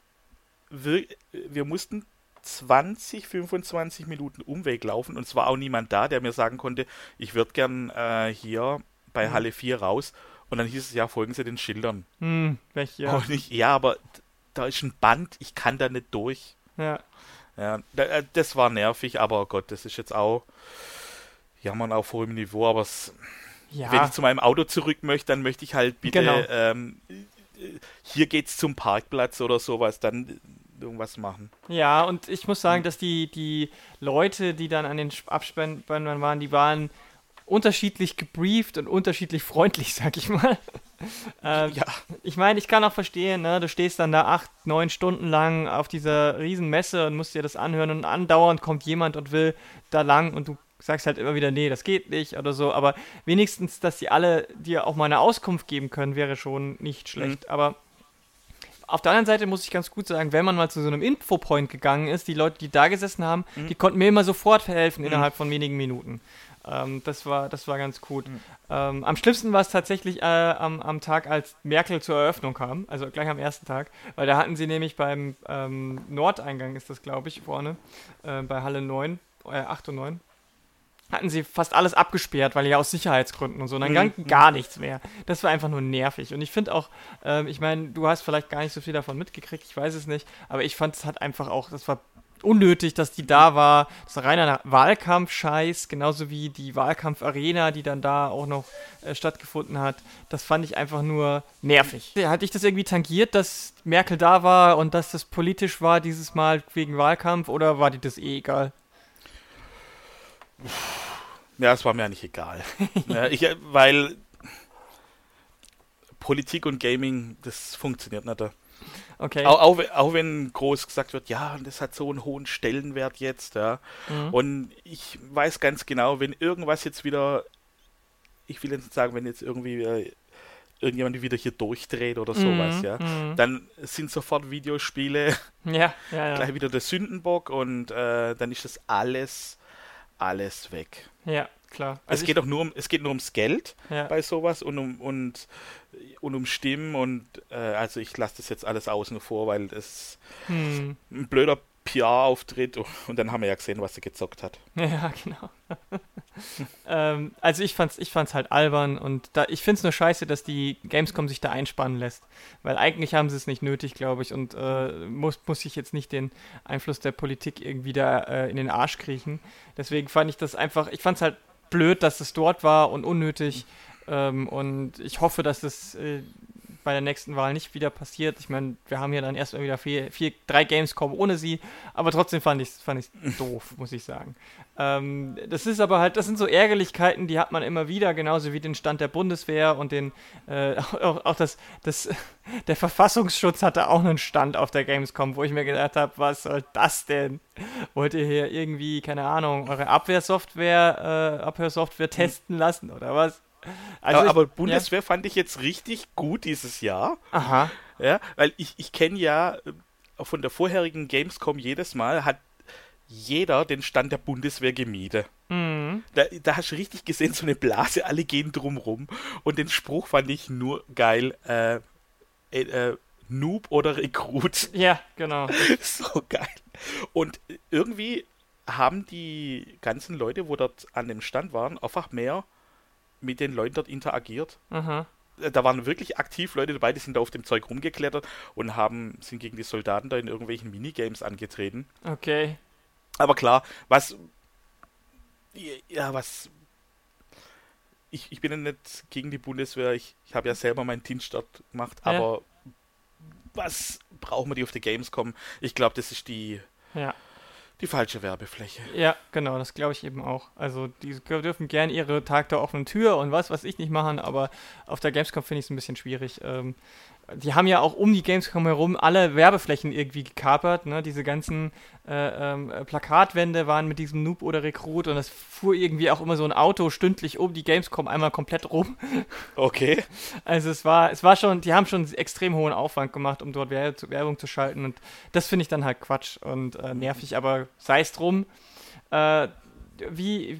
wir, wir mussten 20, 25 Minuten Umweg laufen und es war auch niemand da, der mir sagen konnte, ich würde gern äh, hier bei mhm. Halle 4 raus. Und dann hieß es ja, folgen Sie den Schildern. Hm, welche, ja. Ich, ja, aber da ist ein Band, ich kann da nicht durch. Ja. Ja, äh, das war nervig, aber Gott, das ist jetzt auch jammern auf hohem Niveau, aber es, ja. wenn ich zu meinem Auto zurück möchte, dann möchte ich halt bitte, genau. ähm, hier geht's zum Parkplatz oder sowas, dann irgendwas machen. Ja, und ich muss sagen, dass die, die Leute, die dann an den Abspendern waren, die waren unterschiedlich gebrieft und unterschiedlich freundlich, sag ich mal. ähm, ja. Ich meine, ich kann auch verstehen, ne? du stehst dann da acht, neun Stunden lang auf dieser riesen Messe und musst dir das anhören und andauernd kommt jemand und will da lang und du sagst halt immer wieder, nee, das geht nicht oder so, aber wenigstens, dass die alle dir auch mal eine Auskunft geben können, wäre schon nicht schlecht. Mhm. Aber auf der anderen Seite muss ich ganz gut sagen, wenn man mal zu so einem Infopoint gegangen ist, die Leute, die da gesessen haben, mhm. die konnten mir immer sofort helfen mhm. innerhalb von wenigen Minuten. Ähm, das, war, das war ganz gut. Mhm. Ähm, am schlimmsten war es tatsächlich äh, am, am Tag, als Merkel zur Eröffnung kam, also gleich am ersten Tag, weil da hatten sie nämlich beim ähm, Nordeingang, ist das glaube ich, vorne, äh, bei Halle 9, äh, 8 und 9, hatten sie fast alles abgesperrt, weil ja aus Sicherheitsgründen und so. Und dann mhm. ging gar nichts mehr. Das war einfach nur nervig. Und ich finde auch, ähm, ich meine, du hast vielleicht gar nicht so viel davon mitgekriegt, ich weiß es nicht, aber ich fand es halt einfach auch, das war unnötig, dass die da war. Das war reiner Wahlkampf-Scheiß, genauso wie die Wahlkampf-Arena, die dann da auch noch äh, stattgefunden hat. Das fand ich einfach nur nervig. Hatte ich das irgendwie tangiert, dass Merkel da war und dass das politisch war dieses Mal wegen Wahlkampf oder war dir das eh egal? Ja, es war mir eigentlich egal. ja, ich, weil Politik und Gaming, das funktioniert nicht. Okay. Auch, auch, auch, wenn groß gesagt wird, ja, das hat so einen hohen Stellenwert jetzt, ja. Mhm. Und ich weiß ganz genau, wenn irgendwas jetzt wieder, ich will jetzt nicht sagen, wenn jetzt irgendwie äh, irgendjemand wieder hier durchdreht oder sowas, mhm. ja, mhm. dann sind sofort Videospiele ja, ja, ja. gleich wieder der Sündenbock und äh, dann ist das alles alles weg. Ja, klar. Also es geht auch nur um, es geht nur ums Geld ja. bei sowas und um und, und um Stimmen und äh, also ich lasse das jetzt alles außen vor, weil das hm. ein blöder PR-Auftritt und dann haben wir ja gesehen, was er gezockt hat. Ja, genau. ähm, also ich fand's, ich fand's halt albern und da, ich find's nur scheiße, dass die Gamescom sich da einspannen lässt. Weil eigentlich haben sie es nicht nötig, glaube ich, und äh, muss, muss ich jetzt nicht den Einfluss der Politik irgendwie da äh, in den Arsch kriechen. Deswegen fand ich das einfach, ich fand's halt blöd, dass es dort war und unnötig. Ähm, und ich hoffe, dass es äh, bei der nächsten Wahl nicht wieder passiert. Ich meine, wir haben ja dann erst wieder vier, vier, drei Gamescom ohne sie, aber trotzdem fand ich es fand doof, muss ich sagen. Ähm, das ist aber halt, das sind so Ärgerlichkeiten, die hat man immer wieder, genauso wie den Stand der Bundeswehr und den, äh, auch, auch, das, das, der Verfassungsschutz hatte auch einen Stand auf der Gamescom, wo ich mir gedacht habe, was soll das denn? Wollt ihr hier irgendwie, keine Ahnung, eure Abwehrsoftware, äh, Abhörsoftware testen lassen oder was? Also aber, aber Bundeswehr ja. fand ich jetzt richtig gut dieses Jahr. Aha. Ja, weil ich, ich kenne ja äh, von der vorherigen Gamescom jedes Mal hat jeder den Stand der Bundeswehr gemieden. Mhm. Da, da hast du richtig gesehen, so eine Blase, alle gehen drumrum. Und den Spruch fand ich nur geil. Äh, äh, äh Noob oder Rekrut. Ja, genau. so geil. Und irgendwie haben die ganzen Leute, wo dort an dem Stand waren, einfach mehr mit den Leuten dort interagiert. Aha. Äh, da waren wirklich aktiv Leute dabei, die sind da auf dem Zeug rumgeklettert und haben, sind gegen die Soldaten da in irgendwelchen Minigames angetreten. Okay. Aber klar, was. Ja, was. Ich, ich bin ja nicht gegen die Bundeswehr, ich, ich habe ja selber meinen Dienststart gemacht, ja. aber was brauchen wir die auf die Games kommen? Ich glaube, das ist die. Ja die falsche Werbefläche. Ja, genau, das glaube ich eben auch. Also die dürfen gern ihre Tag der offenen Tür und was, was ich nicht machen, aber auf der Gamescom finde ich es ein bisschen schwierig. Ähm, die haben ja auch um die Gamescom herum alle Werbeflächen irgendwie gekapert. Ne? Diese ganzen äh, ähm, Plakatwände waren mit diesem Noob oder Rekrut und es fuhr irgendwie auch immer so ein Auto stündlich um die Gamescom einmal komplett rum. Okay. Also es war, es war schon, die haben schon extrem hohen Aufwand gemacht, um dort Werbung zu schalten und das finde ich dann halt Quatsch und äh, nervig, aber sei es drum. Äh, wie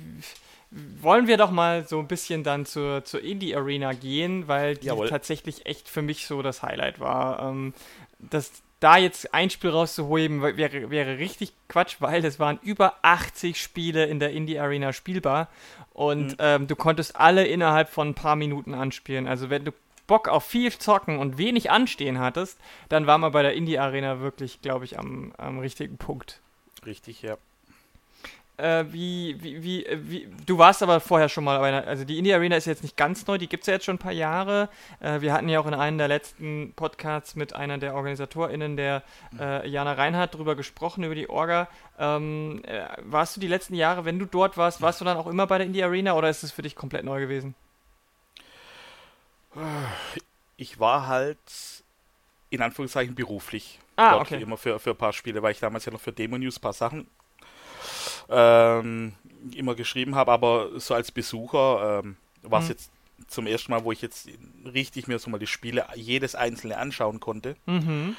wollen wir doch mal so ein bisschen dann zur, zur Indie Arena gehen, weil die Jawohl. tatsächlich echt für mich so das Highlight war. Ähm, das, da jetzt ein Spiel rauszuholen, wäre, wäre richtig Quatsch, weil es waren über 80 Spiele in der Indie Arena spielbar und mhm. ähm, du konntest alle innerhalb von ein paar Minuten anspielen. Also wenn du Bock auf viel zocken und wenig anstehen hattest, dann war man bei der Indie Arena wirklich, glaube ich, am, am richtigen Punkt. Richtig, ja. Äh, wie, wie, wie, äh, wie, du warst aber vorher schon mal bei einer, also die Indie Arena ist jetzt nicht ganz neu, die gibt es ja jetzt schon ein paar Jahre. Äh, wir hatten ja auch in einem der letzten Podcasts mit einer der OrganisatorInnen, der äh, Jana Reinhardt, drüber gesprochen, über die Orga. Ähm, äh, warst du die letzten Jahre, wenn du dort warst, warst du dann auch immer bei der Indie Arena oder ist es für dich komplett neu gewesen? Ich war halt in Anführungszeichen beruflich. Ah, okay. Immer für, für ein paar Spiele, weil ich damals ja noch für Demo News ein paar Sachen ähm, immer geschrieben habe, aber so als Besucher ähm, war es mhm. jetzt zum ersten Mal, wo ich jetzt richtig mir so mal die Spiele jedes einzelne anschauen konnte. Mhm.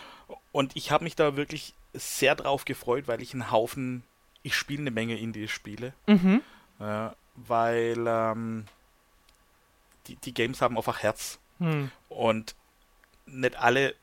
Und ich habe mich da wirklich sehr drauf gefreut, weil ich einen Haufen, ich spiele eine Menge Indie-Spiele, mhm. äh, weil ähm, die, die Games haben einfach Herz. Mhm. Und nicht alle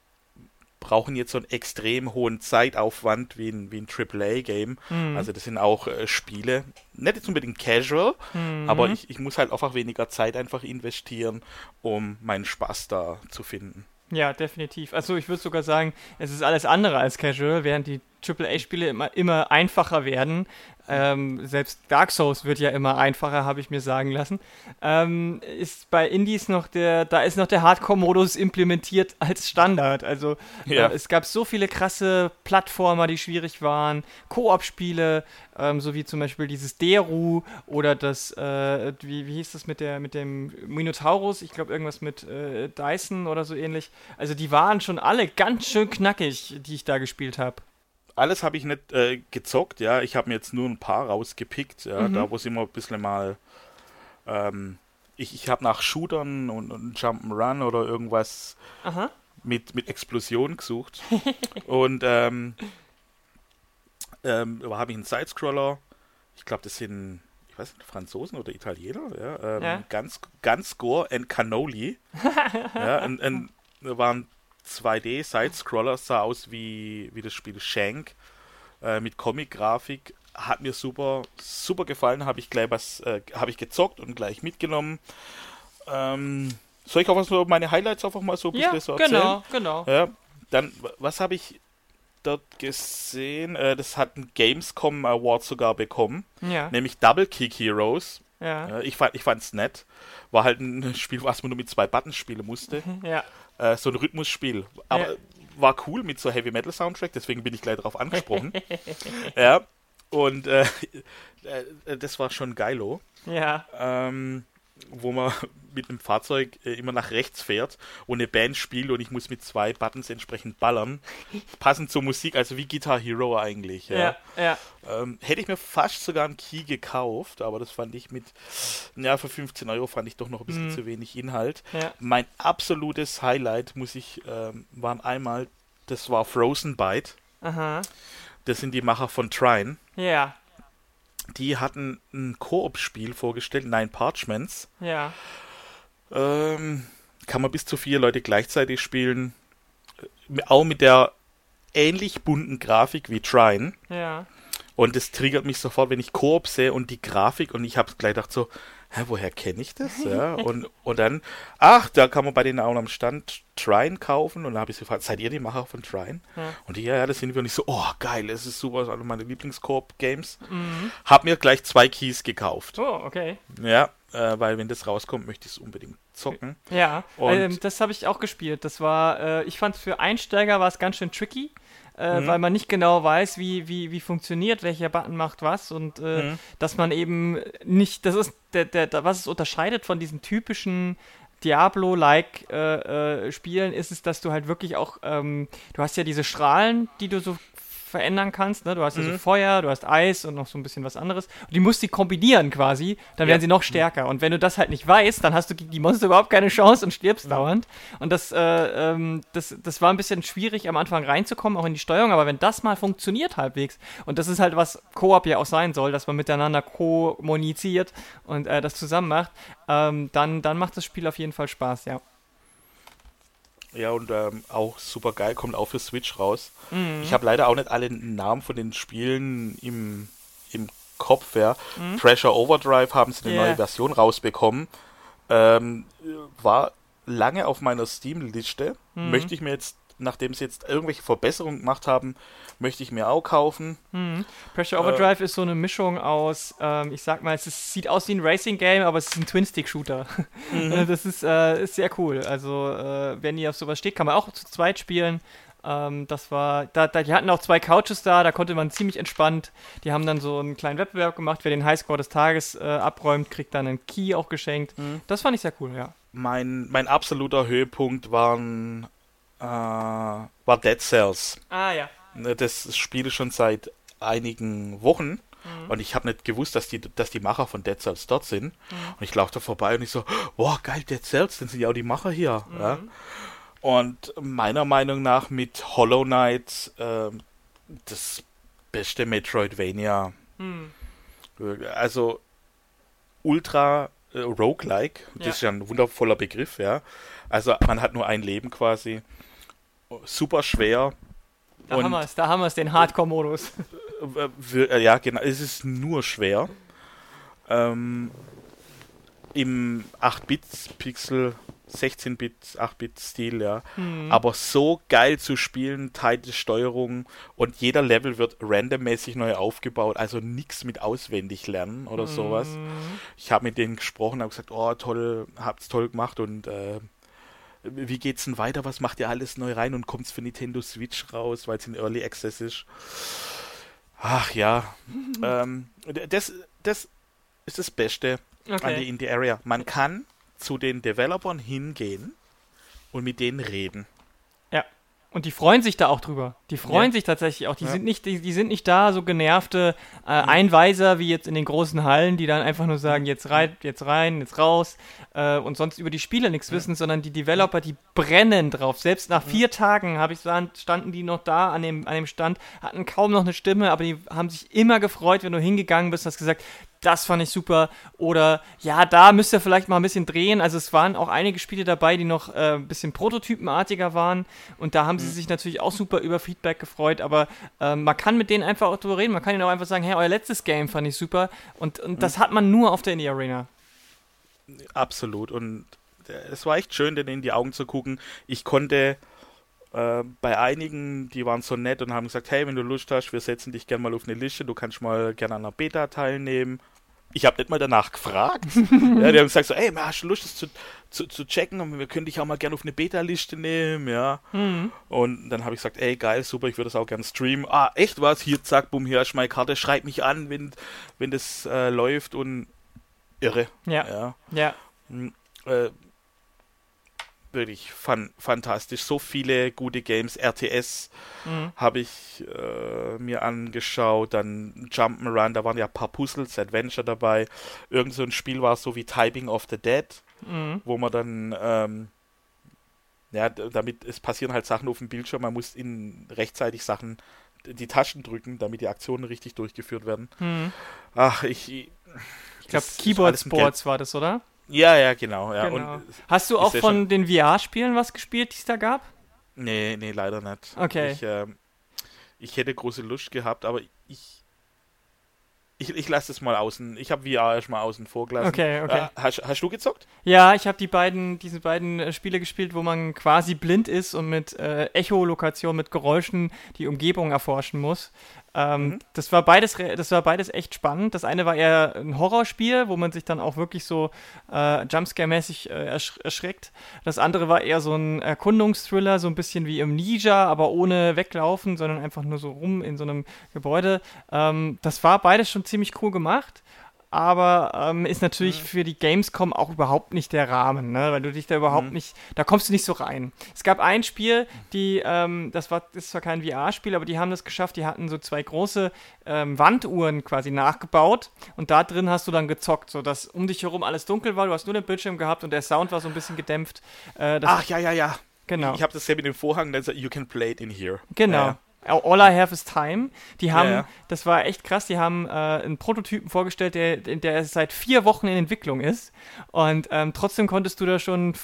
brauchen jetzt so einen extrem hohen Zeitaufwand wie ein, wie ein AAA-Game. Mhm. Also das sind auch äh, Spiele, nicht jetzt unbedingt casual, mhm. aber ich, ich muss halt einfach weniger Zeit einfach investieren, um meinen Spaß da zu finden. Ja, definitiv. Also ich würde sogar sagen, es ist alles andere als casual, während die AAA-Spiele immer, immer einfacher werden, ähm, selbst Dark Souls wird ja immer einfacher, habe ich mir sagen lassen. Ähm, ist bei Indies noch der, da ist noch der Hardcore-Modus implementiert als Standard. Also ja. äh, es gab so viele krasse Plattformer, die schwierig waren, Koop-Spiele, ähm, so wie zum Beispiel dieses Deru oder das, äh, wie, wie hieß das mit der, mit dem Minotaurus? Ich glaube irgendwas mit äh, Dyson oder so ähnlich. Also die waren schon alle ganz schön knackig, die ich da gespielt habe alles habe ich nicht äh, gezockt, ja. Ich habe mir jetzt nur ein paar rausgepickt, ja, mhm. da wo es immer ein bisschen mal. Ähm, ich ich habe nach Shootern und, und Jump'n'Run oder irgendwas mit, mit Explosion gesucht. und ähm, ähm, da habe ich einen Sidescroller. Ich glaube, das sind, ich weiß nicht, Franzosen oder Italiener, ja. Ähm, ja. Ganz, ganz Gore and Cannoli. ja, und, und, waren 2D-Side-Scroller, sah aus wie, wie das Spiel Shank äh, mit Comic-Grafik. Hat mir super, super gefallen, habe ich gleich was, äh, habe ich gezockt und gleich mitgenommen. Ähm, soll ich auch was so meine Highlights einfach mal so ein bisschen ja, so erzählen? Genau, genau. Ja, dann, was habe ich dort gesehen? Äh, das hat einen Gamescom Award sogar bekommen. Ja. Nämlich Double Kick Heroes. Ja. ich fand ich nett. War halt ein Spiel, was man nur mit zwei Buttons spielen musste. Ja. Äh, so ein Rhythmusspiel. Aber ja. war cool mit so Heavy Metal Soundtrack, deswegen bin ich gleich drauf angesprochen. ja. Und äh, äh, das war schon geilo. Ja. Ähm, wo man mit einem Fahrzeug äh, immer nach rechts fährt und eine Band spielt und ich muss mit zwei Buttons entsprechend ballern. Passend zur Musik, also wie Guitar Hero eigentlich. Ja, ja. ja. Ähm, hätte ich mir fast sogar einen Key gekauft, aber das fand ich mit, ja, für 15 Euro fand ich doch noch ein bisschen mhm. zu wenig Inhalt. Ja. Mein absolutes Highlight, muss ich, ähm, waren einmal, das war Frozen Byte. Aha. Das sind die Macher von Trine. Ja die hatten ein Koop-Spiel vorgestellt, Nine Parchments. Ja. Ähm, kann man bis zu vier Leute gleichzeitig spielen. Äh, auch mit der ähnlich bunten Grafik wie Trine. Ja. Und das triggert mich sofort, wenn ich Koop sehe und die Grafik und ich habe gleich gedacht so, hä, woher kenne ich das? Ja, und, und dann, ach, da kann man bei denen auch am Stand Trine kaufen. Und dann habe ich sie gefragt, seid ihr die Macher von Trine? Ja. Und die, ja, ja, das sind wir nicht so, oh, geil, das ist super, das ist einer meiner Lieblings-Koop-Games. Mhm. Hab mir gleich zwei Keys gekauft. Oh, okay. Ja, äh, weil wenn das rauskommt, möchte ich es unbedingt zocken. Ja, ähm, das habe ich auch gespielt. Das war, äh, ich fand für Einsteiger war es ganz schön tricky äh, mhm. weil man nicht genau weiß, wie, wie, wie funktioniert, welcher Button macht was und äh, mhm. dass man eben nicht, das ist der, der, der, was es unterscheidet von diesen typischen Diablo-like äh, äh, Spielen, ist es, dass du halt wirklich auch, ähm, du hast ja diese Strahlen, die du so verändern kannst. Ne? Du hast ja so mhm. Feuer, du hast Eis und noch so ein bisschen was anderes. Und die musst du kombinieren quasi, dann werden sie noch stärker. Und wenn du das halt nicht weißt, dann hast du gegen die Monster überhaupt keine Chance und stirbst mhm. dauernd. Und das, äh, ähm, das, das war ein bisschen schwierig am Anfang reinzukommen, auch in die Steuerung. Aber wenn das mal funktioniert halbwegs, und das ist halt was Koop ja auch sein soll, dass man miteinander kommuniziert und äh, das zusammen macht, ähm, dann, dann macht das Spiel auf jeden Fall Spaß, ja. Ja, und ähm, auch super geil, kommt auch für Switch raus. Mhm. Ich habe leider auch nicht alle Namen von den Spielen im, im Kopf. Ja. Mhm. Pressure Overdrive haben sie eine Yeah. neue Version rausbekommen. Ähm, war lange auf meiner Steam-Liste. Mhm. Möchte ich mir jetzt, nachdem sie jetzt irgendwelche Verbesserungen gemacht haben, möchte ich mir auch kaufen. Mhm. Pressure Äh, Overdrive ist so eine Mischung aus, ähm, ich sag mal, es ist, sieht aus wie ein Racing-Game, aber es ist ein Twin-Stick-Shooter. Äh, Das ist, äh, ist sehr cool. Also, äh, wenn ihr auf sowas steht, kann man auch zu zweit spielen. Ähm, das war, da, da, die hatten auch zwei Couches da, da konnte man ziemlich entspannt. Die haben dann so einen kleinen Wettbewerb gemacht. Wer den Highscore des Tages äh, abräumt, kriegt dann einen Key auch geschenkt. Das fand ich sehr cool, ja. Mein, mein absoluter Höhepunkt waren, äh, war Dead Cells. Ah, ja. Ne, Das spiele ich schon seit einigen Wochen. Und ich habe nicht gewusst, dass die, dass die Macher von Dead Cells dort sind. Und ich laufe da vorbei und ich so, wow, geil, Dead Cells, dann sind ja auch die Macher hier. Ja? Und meiner Meinung nach mit Hollow Knight ähm, das beste Metroidvania. Hm. Also ultra äh, roguelike, das Ja. ist ja ein wundervoller Begriff, ja. Also man hat nur ein Leben quasi. Super schwer. Da Und- haben wir es, da haben wir es, den Hardcore-Modus. Äh, äh, Ja, genau. Es ist nur schwer. Ähm, Im 8-Bit-Pixel, 16-Bit, 8-Bit-Stil, ja. Hm. Aber so geil zu spielen, teilte Steuerung und jeder Level wird randommäßig neu aufgebaut. Also nichts mit auswendig lernen oder sowas. Hm. Ich habe mit denen gesprochen, habe gesagt, oh toll, habt's toll gemacht und äh, wie geht's denn weiter? Was macht ihr alles neu rein und kommt's für Nintendo Switch raus, weil es in Early Access ist? Ach ja, ähm, das, das ist das Beste an die Okay. Indie Area. Man kann zu den Developern hingehen und mit denen reden. Und die freuen sich da auch drüber. Die freuen Ja. sich tatsächlich auch. Die Ja. sind nicht, die, die sind nicht da so genervte äh, Einweiser wie jetzt in den großen Hallen, die dann einfach nur sagen, jetzt rein, jetzt rein, jetzt raus äh, und sonst über die Spiele nichts wissen, sondern die Developer, die brennen drauf. Selbst nach vier Tagen habe ich stand- standen die noch da an dem, an dem Stand, hatten kaum noch eine Stimme, aber die haben sich immer gefreut, wenn du hingegangen bist und hast gesagt, das fand ich super. Oder ja, da müsst ihr vielleicht mal ein bisschen drehen. Also es waren auch einige Spiele dabei, die noch äh, ein bisschen prototypenartiger waren. Und da haben sie sich natürlich auch super über Feedback gefreut. Aber ähm, man kann mit denen einfach auch drüber reden. Man kann ihnen auch einfach sagen, hey, euer letztes Game fand ich super. Und, und das hat man nur auf der Indie Arena. Absolut. Und äh, es war echt schön, denen in die Augen zu gucken. Ich konnte äh, bei einigen, die waren so nett und haben gesagt, hey, wenn du Lust hast, wir setzen dich gerne mal auf eine Liste, du kannst mal gerne an einer Beta teilnehmen. Ich habe nicht mal danach gefragt. ja, die haben gesagt so, ey, hast du Lust, das zu, zu, zu checken? Und wir können dich auch mal gerne auf eine Beta-Liste nehmen, ja. Mhm. Und dann habe ich gesagt, ey, geil, super, ich würde das auch gerne streamen. Ah, echt was? Hier, zack, bumm, hier hast du meine Karte, schreib mich an, wenn, wenn das äh, läuft und irre. Ja, Ja. ja. Äh, wirklich fan fantastisch. So viele gute Games. RTS Mhm. habe ich äh, mir angeschaut. Dann Jump'n'Run, da waren ja ein paar Puzzles, Adventure dabei. Irgend so ein Spiel war so wie Typing of the Dead, Mhm. wo man dann ähm, ja, damit es passieren halt Sachen auf dem Bildschirm, man muss in rechtzeitig Sachen die Taschen drücken, damit die Aktionen richtig durchgeführt werden. Mhm. Ach, ich ich Ich glaube, Keyboard Sports war das, oder? Ja, ja, genau. Ja. Genau. Und, Hast du auch von schon- den VR-Spielen was gespielt, die es da gab? Nee, nee, leider nicht. Okay. Ich, ähm, ich hätte große Lust gehabt, aber ich. Ich, ich lasse es mal außen. Ich habe VR erstmal außen vor gelassen. Okay, okay. Äh, hast, hast du gezockt? Ja, ich habe die beiden, diese beiden äh, Spiele gespielt, wo man quasi blind ist und mit äh, Echolokation, mit Geräuschen die Umgebung erforschen muss. Ähm, Mhm. Das war beides, das war beides echt spannend. Das eine war eher ein Horrorspiel, wo man sich dann auch wirklich so äh, Jumpscare-mäßig äh, ersch erschreckt. Das andere war eher so ein Erkundungsthriller, so ein bisschen wie Amnesia, aber ohne weglaufen, sondern einfach nur so rum in so einem Gebäude. Ähm, das war beides schon ziemlich cool gemacht aber ähm, ist natürlich Mhm. für die Gamescom auch überhaupt nicht der Rahmen, ne? weil du dich da überhaupt Mhm. nicht, da kommst du nicht so rein. Es gab ein Spiel, die, ähm, das war, das ist zwar kein VR-Spiel, aber die haben das geschafft, die hatten so zwei große ähm, Wanduhren quasi nachgebaut und da drin hast du dann gezockt, sodass um dich herum alles dunkel war, du hast nur den Bildschirm gehabt und der Sound war so ein bisschen gedämpft. Äh, Ach, ja, ja, ja. genau. Ich habe das ja mit dem Vorhang, dann sagt, you can play it in here. Genau. Ja, All I have is time. Die haben, ja. das war echt krass, die haben äh, einen Prototypen vorgestellt, der, der seit vier Wochen in Entwicklung ist. Und ähm, trotzdem konntest du da schon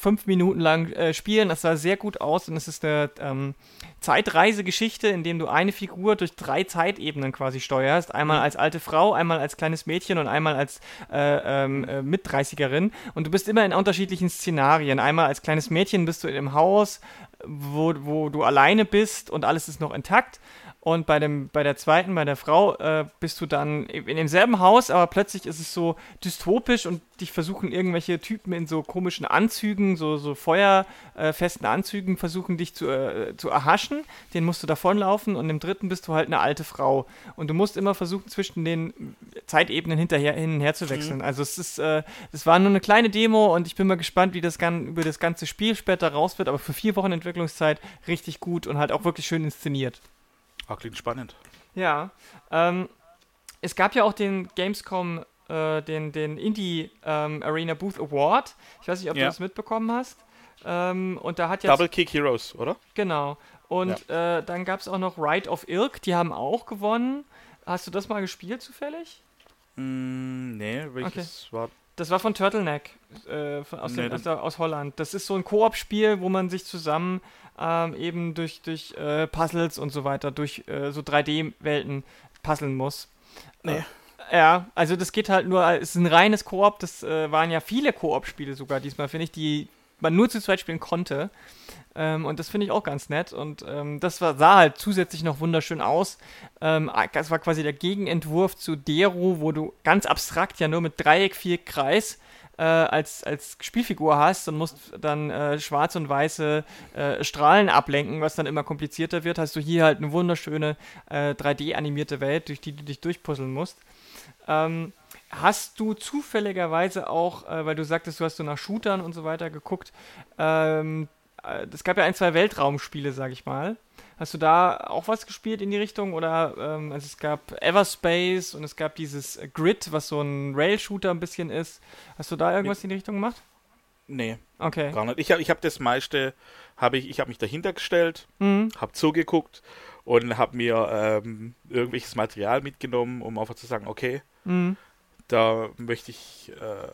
fünf Minuten lang äh, spielen. Das sah sehr gut aus und es ist eine ähm, Zeitreisegeschichte, in dem du eine Figur durch drei Zeitebenen quasi steuerst. Einmal mhm. als alte Frau, einmal als kleines Mädchen und einmal als äh, ähm, äh, Mitdreißigerin. Und du bist immer in unterschiedlichen Szenarien. Einmal als kleines Mädchen bist du in einem Haus, wo, wo du alleine bist und alles ist noch intakt. Und bei, dem, bei der zweiten, bei der Frau, äh, bist du dann in demselben Haus, aber plötzlich ist es so dystopisch und dich versuchen irgendwelche Typen in so komischen Anzügen, so, so feuerfesten Anzügen, versuchen dich zu, äh, zu erhaschen. Den musst du davonlaufen und im dritten bist du halt eine alte Frau. Und du musst immer versuchen, zwischen den Zeitebenen hinterher, hin und her zu wechseln. Mhm. Also es ist, äh, es war nur eine kleine Demo und ich bin mal gespannt, wie das gan über das ganze Spiel später raus wird, aber für vier Wochen Entwicklungszeit richtig gut und halt auch wirklich schön inszeniert. Ah, klingt spannend. Ja. Ähm, es gab ja auch den Gamescom, äh, den, den Indie ähm, Arena Booth Award. Ich weiß nicht, ob ja. du das mitbekommen hast. Ähm, und da hat ja. Double Kick Heroes, oder? Genau. Und ja. äh, dann gab es auch noch Ride of Ilk, die haben auch gewonnen. Hast du das mal gespielt zufällig? Mm, nee, welches okay. war das war von Turtleneck äh, von, aus, nee, den, aus, aus, Holland. Das ist so ein Koop-Spiel, wo man sich zusammen ähm, eben durch, durch äh, Puzzles und so weiter, durch äh, so 3D-Welten puzzeln muss. Nee. Äh, ja, also das geht halt nur, es ist ein reines Koop, das äh, waren ja viele Koop-Spiele sogar diesmal, finde ich, die man nur zu zweit spielen konnte. Ähm, und das finde ich auch ganz nett. Und ähm, das war, sah halt zusätzlich noch wunderschön aus. Ähm, das war quasi der Gegenentwurf zu Dero, wo du ganz abstrakt ja nur mit Dreieck, vier Kreis äh, als, als Spielfigur hast und musst dann äh, schwarze und weiße äh, Strahlen ablenken, was dann immer komplizierter wird, hast du hier halt eine wunderschöne 3D-animierte äh, Welt, durch die du dich durchpuzzeln musst. Ähm, hast du zufälligerweise auch, äh, weil du sagtest, du hast so nach Shootern und so weiter geguckt, ähm, äh, es gab ja ein, zwei Weltraumspiele, sag ich mal. Hast du da auch was gespielt in die Richtung? Oder ähm, also es gab Everspace und es gab dieses Grid, was so ein Rail-Shooter ein bisschen ist. Hast du da irgendwas in die Richtung gemacht? Nee. Okay. Gar nicht. Ich habe ich hab das meiste, habe ich, ich habe mich dahinter gestellt, mhm. habe zugeguckt und habe mir ähm, irgendwelches Material mitgenommen, um einfach zu sagen, okay, mhm. da möchte ich äh,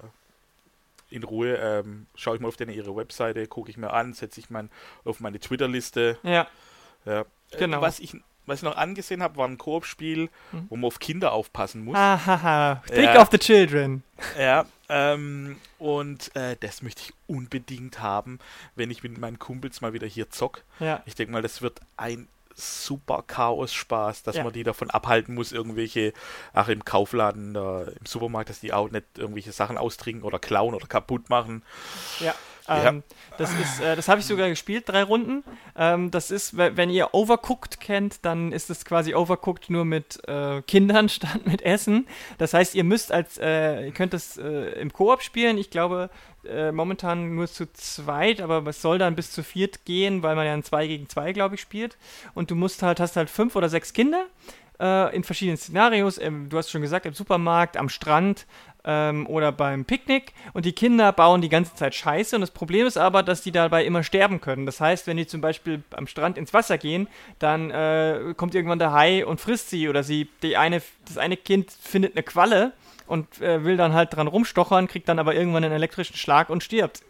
in Ruhe, ähm, schaue ich mal auf deine ihre Webseite, gucke ich mir an, setze ich mein, auf meine Twitter-Liste. Ja. Ja. Genau. Was ich, was ich noch angesehen habe, war ein Koop-Spiel, hm. wo man auf Kinder aufpassen muss. Ahaha. Think ja. of the children. Ja. Ähm, und äh, das möchte ich unbedingt haben, wenn ich mit meinen Kumpels mal wieder hier zock. Ja. Ich denke mal, das wird ein super Chaos-Spaß, dass ja. man die davon abhalten muss, irgendwelche, ach im Kaufladen, äh, im Supermarkt, dass die auch nicht irgendwelche Sachen austrinken oder klauen oder kaputt machen. Ja. Ähm, Das ist, äh, das habe ich sogar gespielt, drei Runden. Ähm, das ist, wenn ihr Overcooked kennt, dann ist es quasi Overcooked nur mit äh, Kindern statt mit Essen. Das heißt, ihr müsst als, äh, ihr könnt es äh, im Koop spielen. Ich glaube, äh, momentan nur zu zweit, aber es soll dann bis zu viert gehen, weil man ja ein 2 gegen 2, glaube ich, spielt. Und du musst halt, hast halt fünf oder sechs Kinder äh, in verschiedenen Szenarios. Ähm, du hast schon gesagt, im Supermarkt, am Strand, ähm, oder beim Picknick und die Kinder bauen die ganze Zeit Scheiße und das Problem ist aber, dass die dabei immer sterben können. Das heißt, wenn die zum Beispiel am Strand ins Wasser gehen, dann äh, kommt irgendwann der Hai und frisst sie oder sie, die eine, das eine Kind findet eine Qualle und äh, will dann halt dran rumstochern, kriegt dann aber irgendwann einen elektrischen Schlag und stirbt.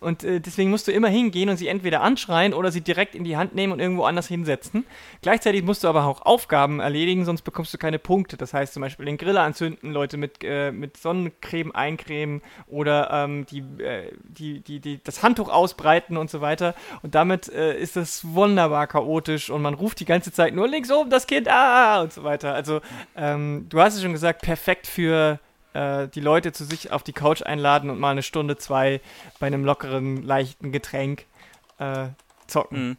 Und äh, deswegen musst du immer hingehen und sie entweder anschreien oder sie direkt in die Hand nehmen und irgendwo anders hinsetzen. Gleichzeitig musst du aber auch Aufgaben erledigen, sonst bekommst du keine Punkte. Das heißt zum Beispiel den Grill anzünden, Leute mit, äh, mit Sonnencreme eincremen oder ähm, die, äh, die, die, die, das Handtuch ausbreiten und so weiter. Und damit äh, ist das wunderbar chaotisch und man ruft die ganze Zeit nur links oben das Kind, ah, und so weiter. Also ähm, du hast es schon gesagt, perfekt für äh, die Leute zu sich auf die Couch einladen und mal eine Stunde, zwei bei einem lockeren, leichten Getränk äh, zocken. Mhm.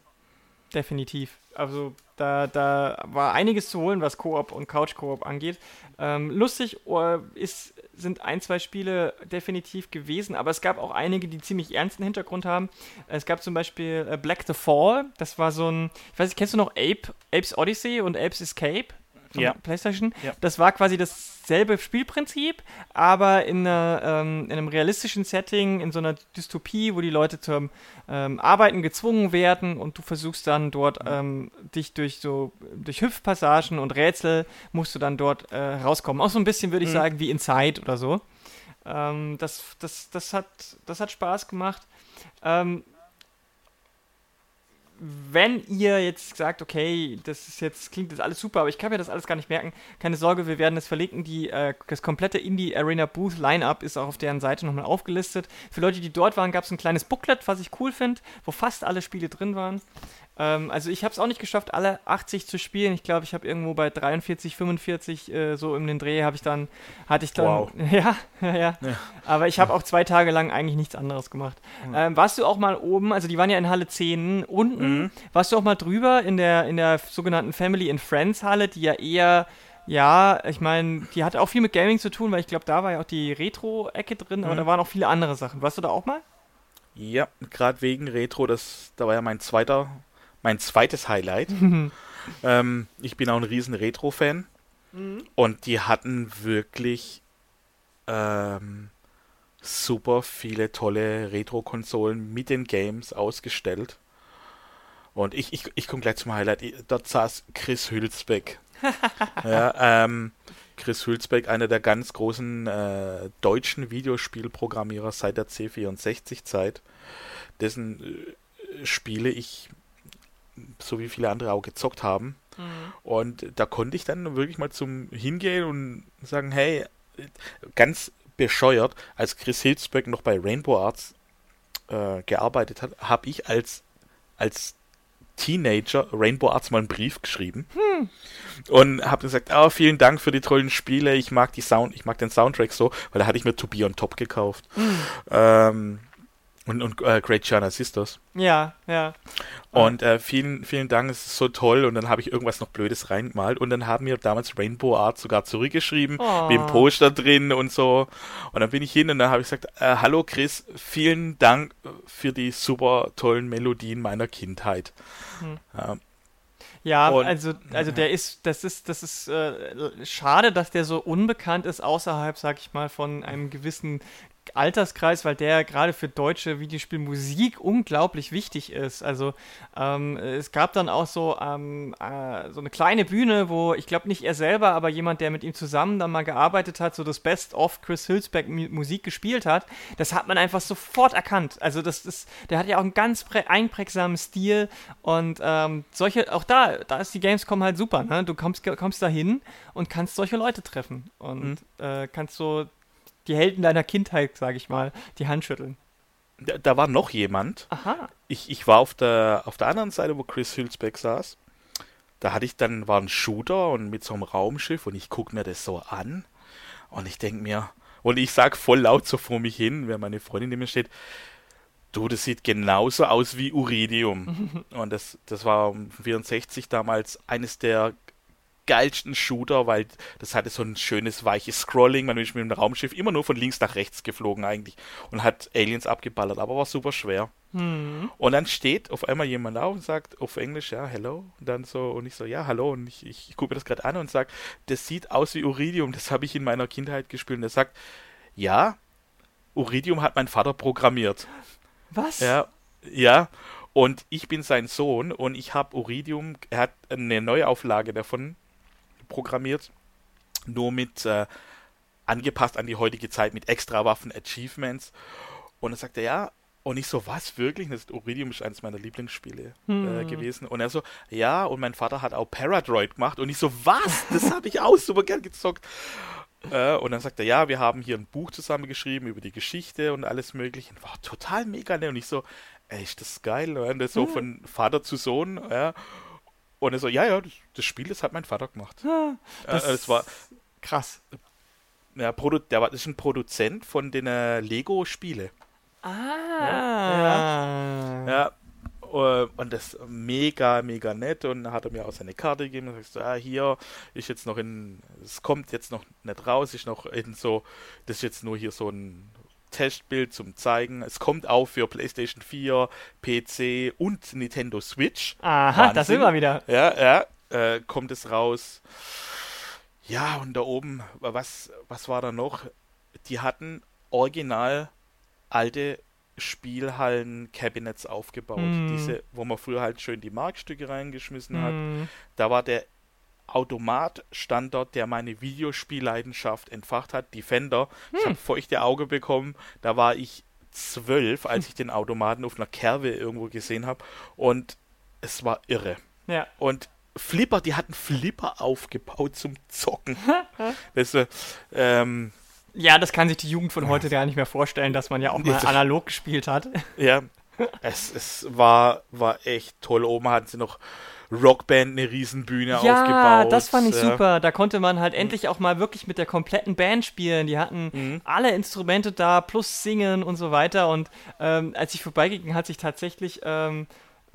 Definitiv. Also da, da war einiges zu holen, was Koop und Couch-Koop angeht. Ähm, lustig uh, ist, sind ein, zwei Spiele definitiv gewesen, aber es gab auch einige, die ziemlich ernsten Hintergrund haben. Es gab zum Beispiel äh, Black the Fall, das war so ein, ich weiß nicht, kennst du noch Ape, Apes Odyssey und Apes Escape? Ja. PlayStation. Ja. Das war quasi dasselbe Spielprinzip, aber in, einer, ähm, in, einem realistischen Setting, in so einer Dystopie, wo die Leute zum ähm, Arbeiten gezwungen werden und du versuchst dann dort mhm. ähm, dich durch so durch Hüpfpassagen und Rätsel musst du dann dort äh, rauskommen. Auch so ein bisschen würde ich mhm. sagen wie Inside oder so. Ähm, das, das, das, hat, das hat Spaß gemacht. Ähm, wenn ihr jetzt sagt, okay, das ist jetzt, klingt jetzt alles super, aber ich kann mir das alles gar nicht merken, keine Sorge, wir werden es verlinken. Die, äh, das komplette Indie Arena Booth Lineup ist auch auf deren Seite nochmal aufgelistet. Für Leute, die dort waren, gab es ein kleines Booklet, was ich cool finde, wo fast alle Spiele drin waren. Ähm, also ich habe es auch nicht geschafft, alle 80 zu spielen. Ich glaube, ich habe irgendwo bei 43, 45 äh, so in den Dreh habe ich dann, hatte ich dann, Wow. ja, ja, ja. Ja. Aber ich habe auch zwei Tage lang eigentlich nichts anderes gemacht. Ähm, warst du auch mal oben, also die waren ja in Halle 10 unten, Mhm. warst du auch mal drüber in der, in der sogenannten Family and Friends Halle, die ja eher, ja, ich meine, die hat auch viel mit Gaming zu tun, weil ich glaube, da war ja auch die Retro-Ecke drin, aber Mhm. da waren auch viele andere Sachen. Warst du da auch mal? Ja, gerade wegen Retro, das, da war ja mein zweiter, mein zweites Highlight. ähm, ich bin auch ein riesen Retro-Fan und die hatten wirklich ähm, super viele tolle Retro-Konsolen mit den Games ausgestellt. Und ich, ich, ich komme gleich zum Highlight. Dort saß Chris Hülsbeck. ja, ähm, Chris Hülsbeck, einer der ganz großen äh, deutschen Videospielprogrammierer seit der C64-Zeit, dessen äh, Spiele ich, so wie viele andere auch gezockt haben. Und da konnte ich dann wirklich mal zum Hingehen und sagen, hey, ganz bescheuert, als Chris Hülsbeck noch bei Rainbow Arts äh, gearbeitet hat, habe ich als, als Teenager Rainbow Arts mal einen Brief geschrieben. Und habe gesagt, ah, vielen Dank für die tollen Spiele, ich mag die Sound, ich mag den Soundtrack so, weil da hatte ich mir To Be on Top gekauft. Ähm, und und äh, Great China Sisters. Ja, ja. Und äh, vielen, vielen Dank, es ist so toll. Und dann habe ich irgendwas noch Blödes reingemalt. Und dann haben mir damals Rainbow Art sogar zurückgeschrieben, Oh. mit dem Poster drin und so. Und dann bin ich hin und dann habe ich gesagt, äh, hallo Chris, vielen Dank für die super tollen Melodien meiner Kindheit. Hm. Ja, Ja, Und- also, also der ist, das ist, das ist äh, schade, dass der so unbekannt ist außerhalb, sag ich mal, von einem gewissen Alterskreis, weil der gerade für deutsche Videospielmusik unglaublich wichtig ist. Also ähm, es gab dann auch so, ähm, äh, so eine kleine Bühne, wo ich glaube nicht er selber, aber jemand, der mit ihm zusammen dann mal gearbeitet hat, so das Best of Chris Hülsbeck Mu- Musik gespielt hat. Das hat man einfach sofort erkannt. Also das ist, der hat ja auch einen ganz prä- einprägsamen Stil und ähm, solche, auch da, da ist die Gamescom halt super. Ne? Du kommst, kommst da hin und kannst solche Leute treffen und äh, kannst so die Helden deiner Kindheit, sage ich mal, die Hand schütteln. da, da war noch jemand. Aha. Ich, ich war auf der, auf der anderen Seite, wo Chris Hülsbeck saß. Da hatte ich dann, war ein Shooter und mit so einem Raumschiff und ich gucke mir das so an und ich denke mir, und ich sag voll laut so vor mich hin, wenn meine Freundin neben mir steht, du, das sieht genauso aus wie Uridium. und das, das war um 64 damals eines der geilsten Shooter, weil das hatte so ein schönes weiches Scrolling, man ist mit dem Raumschiff immer nur von links nach rechts geflogen eigentlich und hat Aliens abgeballert, aber war super schwer. Hm. Und dann steht auf einmal jemand auf und sagt auf Englisch, ja, hello. Und dann so, und ich so, ja, hallo. Und ich, ich, gucke mir das gerade an und sage, das sieht aus wie Uridium, das habe ich in meiner Kindheit gespielt. Und er sagt, ja, Uridium hat mein Vater programmiert. Was? Ja, ja. Und ich bin sein Sohn und ich habe Uridium, er hat eine Neuauflage davon programmiert, nur mit äh, angepasst an die heutige Zeit mit Extrawaffen, Achievements. Und dann sagt er, ja, und ich so, was, wirklich? Das ist, Uridium ist eines meiner Lieblingsspiele äh, Hm. gewesen. Und er so, ja, und mein Vater hat auch Paradroid gemacht. Und ich so, was? Das habe ich auch super gern gezockt. Äh, und dann sagt er, ja, wir haben hier ein Buch zusammengeschrieben über die Geschichte und alles mögliche. Und war total mega nett. Und ich so, ey, ist das geil? Und das so von Vater zu Sohn. Ja. Und er so, ja, ja, das, das Spiel, das hat mein Vater gemacht. Ah, Äh, das es war, krass. ja, Produ der war, das ist ein Produzent von den äh, Lego-Spiele. Ah. Ja. äh, Und das mega, mega nett. Und dann hat er mir auch seine Karte gegeben. Und sagst, ah, hier ist jetzt noch in, es kommt jetzt noch nicht raus, ist noch in so, das ist jetzt nur hier so ein Testbild zum Zeigen. Es kommt auch für PlayStation 4, PC und Nintendo Switch. Aha, Wahnsinn. das sind wir wieder. Ja, ja, äh, kommt es raus. Ja, und da oben, was, was war da noch? Die hatten original alte Spielhallen-Cabinets aufgebaut. Hm. Diese, wo man früher halt schön die Markstücke reingeschmissen hat. Hm. Da war der Automat stand dort, der meine Videospielleidenschaft entfacht hat, Defender. Hm. Ich habe feuchte Auge bekommen. Da war ich zwölf, als ich den Automaten auf einer Kerbe irgendwo gesehen habe. Und es war irre. Ja. Und Flipper, die hatten Flipper aufgebaut zum Zocken. das, ähm, ja, das kann sich die Jugend von heute gar nicht mehr vorstellen, dass man ja auch mal analog gespielt hat. Ja, es, es war, war echt toll. Oben hatten sie noch Rockband eine Riesenbühne ja, aufgebaut. Ja, das fand ich ja. super. Da konnte man halt mhm. endlich auch mal wirklich mit der kompletten Band spielen. Die hatten mhm. alle Instrumente da, plus Singen und so weiter. Und ähm, als ich vorbeiging, hat sich tatsächlich ähm,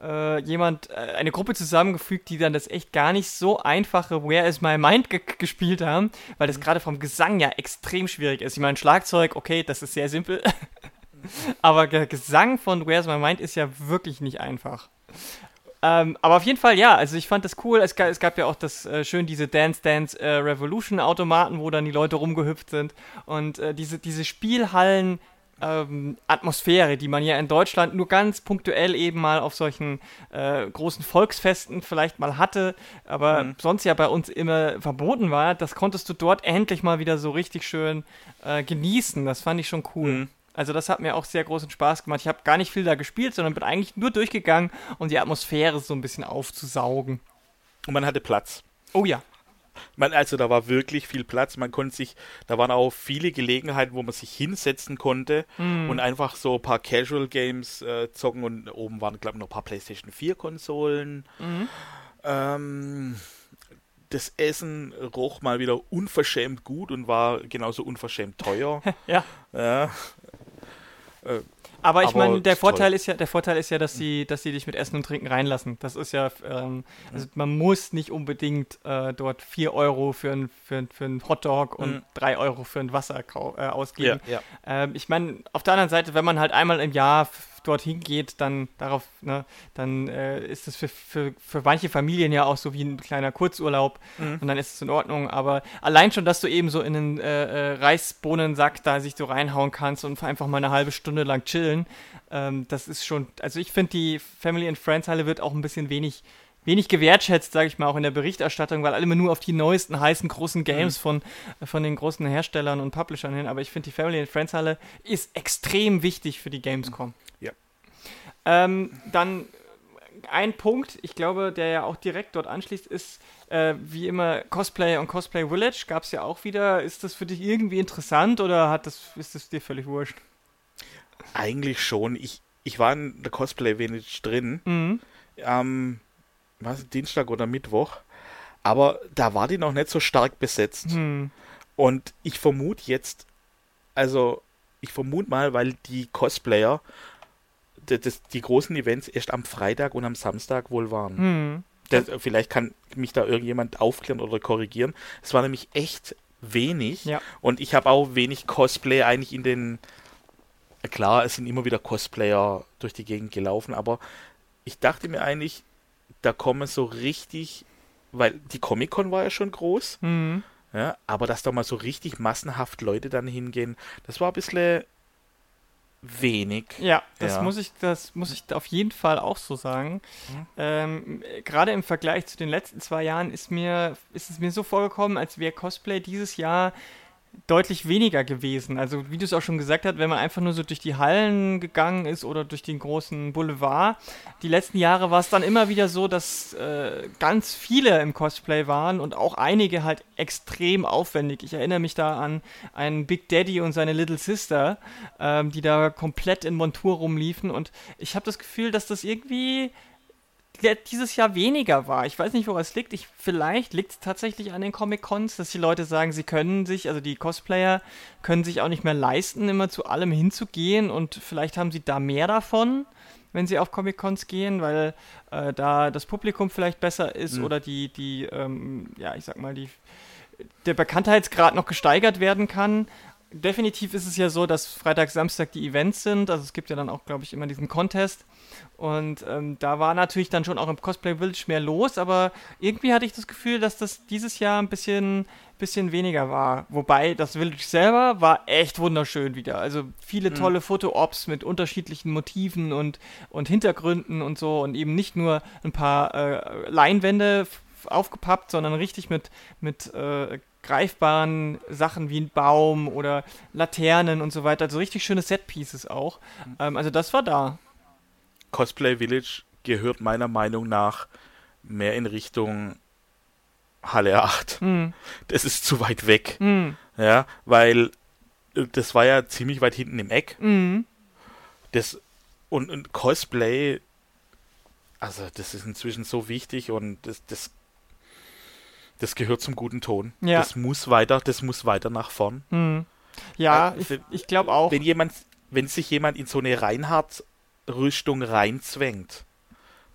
äh, jemand, äh, eine Gruppe zusammengefügt, die dann das echt gar nicht so einfache Where is My Mind ge gespielt haben, weil das mhm. gerade vom Gesang ja extrem schwierig ist. Ich meine, Schlagzeug, okay, das ist sehr simpel. Aber der Gesang von Where's My Mind ist ja wirklich nicht einfach. Ähm, aber auf jeden Fall, ja, also ich fand das cool. Es gab, es gab ja auch das äh, schön diese Dance Dance äh, Revolution Automaten, wo dann die Leute rumgehüpft sind. Und äh, diese, diese Spielhallen. Ähm, Atmosphäre, die man ja in Deutschland nur ganz punktuell eben mal auf solchen äh, großen Volksfesten vielleicht mal hatte, aber mhm. sonst ja bei uns immer verboten war, das konntest du dort endlich mal wieder so richtig schön äh, genießen. Das fand ich schon cool. Mhm. Also das hat mir auch sehr großen Spaß gemacht. Ich habe gar nicht viel da gespielt, sondern bin eigentlich nur durchgegangen, um die Atmosphäre so ein bisschen aufzusaugen. Und man hatte Platz. Oh ja. Man, also da war wirklich viel Platz. Man konnte sich, da waren auch viele Gelegenheiten, wo man sich hinsetzen konnte mm. und einfach so ein paar Casual Games äh, zocken. Und oben waren, glaube ich, noch ein paar PlayStation 4 Konsolen. Mm. Ähm, das Essen roch mal wieder unverschämt gut und war genauso unverschämt teuer. ja. ja. Äh, aber ich meine, der Vorteil ist ja, der Vorteil ist ja, dass sie, dass sie dich mit Essen und Trinken reinlassen. Das ist ja, ähm, also man muss nicht unbedingt äh, dort 4 Euro für ein, für, für ein Hotdog und mhm. 3 Euro für ein Wasser äh, ausgeben. Ja, ja. Ähm, ich meine, auf der anderen Seite, wenn man halt einmal im Jahr dorthin geht, dann darauf, ne, dann äh, ist das für, für, für manche Familien ja auch so wie ein kleiner Kurzurlaub mhm. und dann ist es in Ordnung. Aber allein schon, dass du eben so in einen äh, äh, Reisbohnensack da sich so reinhauen kannst und einfach mal eine halbe Stunde lang chillen, ähm, das ist schon, also ich finde, die Family and Friends Halle wird auch ein bisschen wenig wenig gewertschätzt, sage ich mal, auch in der Berichterstattung, weil alle immer nur auf die neuesten, heißen, großen Games mhm. von, von den großen Herstellern und Publishern hin. Aber ich finde, die Family and Friends Halle ist extrem wichtig für die Gamescom. Ähm, dann ein Punkt, ich glaube, der ja auch direkt dort anschließt, ist äh, wie immer Cosplay und Cosplay Village. Gab es ja auch wieder. Ist das für dich irgendwie interessant oder hat das, ist das dir völlig wurscht? Eigentlich schon. Ich, ich war in der Cosplay Village drin. Mhm. Am was, Dienstag oder Mittwoch. Aber da war die noch nicht so stark besetzt. Mhm. Und ich vermute jetzt, also ich vermute mal, weil die Cosplayer das, die großen Events erst am Freitag und am Samstag wohl waren. Hm. Das, vielleicht kann mich da irgendjemand aufklären oder korrigieren. Es war nämlich echt wenig ja. und ich habe auch wenig Cosplay eigentlich in den. Klar, es sind immer wieder Cosplayer durch die Gegend gelaufen, aber ich dachte mir eigentlich, da kommen so richtig, weil die Comic-Con war ja schon groß, mhm. ja, aber dass da mal so richtig massenhaft Leute dann hingehen, das war ein bisschen wenig. Ja, das ja. muss ich, das muss ich auf jeden Fall auch so sagen. Mhm. Ähm, Gerade im Vergleich zu den letzten zwei Jahren ist mir, ist es mir so vorgekommen, als wäre Cosplay dieses Jahr deutlich weniger gewesen. Also wie du es auch schon gesagt hast, wenn man einfach nur so durch die Hallen gegangen ist oder durch den großen Boulevard. Die letzten Jahre war es dann immer wieder so, dass äh, ganz viele im Cosplay waren und auch einige halt extrem aufwendig. Ich erinnere mich da an einen Big Daddy und seine Little Sister, ähm, die da komplett in Montur rumliefen und ich habe das Gefühl, dass das irgendwie dieses Jahr weniger war. Ich weiß nicht, woran es liegt. Ich, vielleicht liegt es tatsächlich an den Comic-Cons, dass die Leute sagen, sie können sich, also die Cosplayer können sich auch nicht mehr leisten, immer zu allem hinzugehen und vielleicht haben sie da mehr davon, wenn sie auf Comic-Cons gehen, weil äh, da das Publikum vielleicht besser ist mhm. oder die, die, ähm, ja, ich sag mal, die, der Bekanntheitsgrad noch gesteigert werden kann definitiv ist es ja so, dass Freitag, Samstag die Events sind. Also es gibt ja dann auch, glaube ich, immer diesen Contest. Und ähm, da war natürlich dann schon auch im Cosplay Village mehr los, aber irgendwie hatte ich das Gefühl, dass das dieses Jahr ein bisschen, bisschen weniger war. Wobei das Village selber war echt wunderschön wieder. Also viele mhm. tolle Foto-Ops mit unterschiedlichen Motiven und, und Hintergründen und so und eben nicht nur ein paar äh, Leinwände aufgepappt, sondern richtig mit, mit äh, greifbaren Sachen wie ein Baum oder Laternen und so weiter. Also richtig schöne Set-Pieces auch. Mhm. Ähm, also das war da. Cosplay Village gehört meiner Meinung nach mehr in Richtung Halle 8. Mhm. Das ist zu weit weg. Mhm. Ja, weil äh, das war ja ziemlich weit hinten im Eck. Mhm. Das, und, und Cosplay, also das ist inzwischen so wichtig und das, das, das gehört zum guten Ton. Ja. Das muss weiter, das muss weiter nach vorn. Mhm. Ja, äh, ich, ich glaube auch. Wenn jemand, wenn sich jemand in so eine Reinhardt-Rüstung reinzwängt,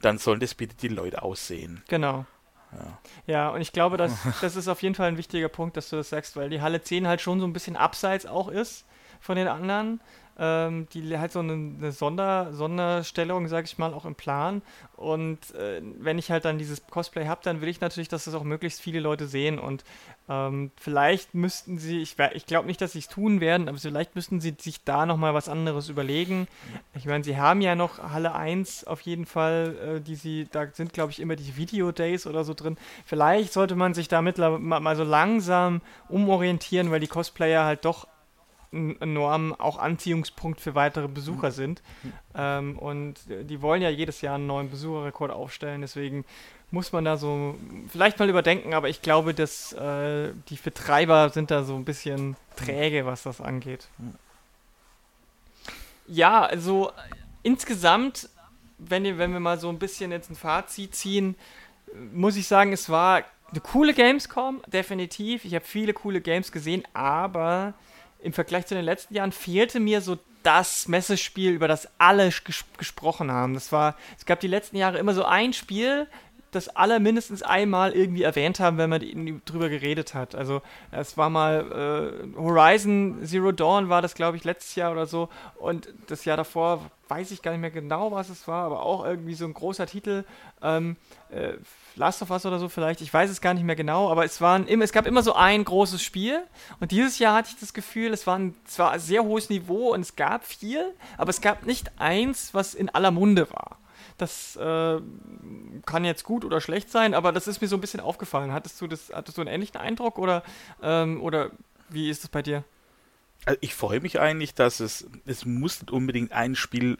dann sollen das bitte die Leute aussehen. Genau. Ja. ja, und ich glaube, dass, das ist auf jeden Fall ein wichtiger Punkt, dass du das sagst, weil die Halle 10 halt schon so ein bisschen abseits auch ist von den anderen ähm, die halt so eine, eine Sonder, Sonderstellung, sag ich mal, auch im Plan. Und äh, wenn ich halt dann dieses Cosplay habe, dann will ich natürlich, dass das auch möglichst viele Leute sehen. Und ähm, vielleicht müssten sie, ich, ich glaube nicht, dass sie es tun werden, aber vielleicht müssten sie sich da nochmal was anderes überlegen. Ich meine, sie haben ja noch Halle 1 auf jeden Fall, äh, die sie, da sind glaube ich immer die Video Days oder so drin. Vielleicht sollte man sich da mittlerweile mal so langsam umorientieren, weil die Cosplayer halt doch enorm auch Anziehungspunkt für weitere Besucher mhm. sind. Ähm, und die wollen ja jedes Jahr einen neuen Besucherrekord aufstellen, deswegen muss man da so vielleicht mal überdenken, aber ich glaube, dass äh, die Betreiber sind da so ein bisschen träge, was das angeht. Ja, also insgesamt, wenn, wenn wir mal so ein bisschen jetzt ein Fazit ziehen, muss ich sagen, es war eine coole Gamescom, definitiv. Ich habe viele coole Games gesehen, aber im Vergleich zu den letzten Jahren fehlte mir so das Messespiel, über das alle ges gesprochen haben. Das war, es gab die letzten Jahre immer so ein Spiel, das alle mindestens einmal irgendwie erwähnt haben, wenn man drüber geredet hat. Also es war mal äh, Horizon Zero Dawn war das, glaube ich, letztes Jahr oder so. Und das Jahr davor weiß ich gar nicht mehr genau, was es war, aber auch irgendwie so ein großer Titel. Ähm, äh, Last of Us oder so vielleicht, ich weiß es gar nicht mehr genau, aber es, waren immer, es gab immer so ein großes Spiel und dieses Jahr hatte ich das Gefühl, es war ein zwar sehr hohes Niveau und es gab viel, aber es gab nicht eins, was in aller Munde war. Das äh, kann jetzt gut oder schlecht sein, aber das ist mir so ein bisschen aufgefallen. Hattest du, das, hattest du einen ähnlichen Eindruck oder, ähm, oder wie ist es bei dir? Also ich freue mich eigentlich, dass es, es muss nicht unbedingt ein Spiel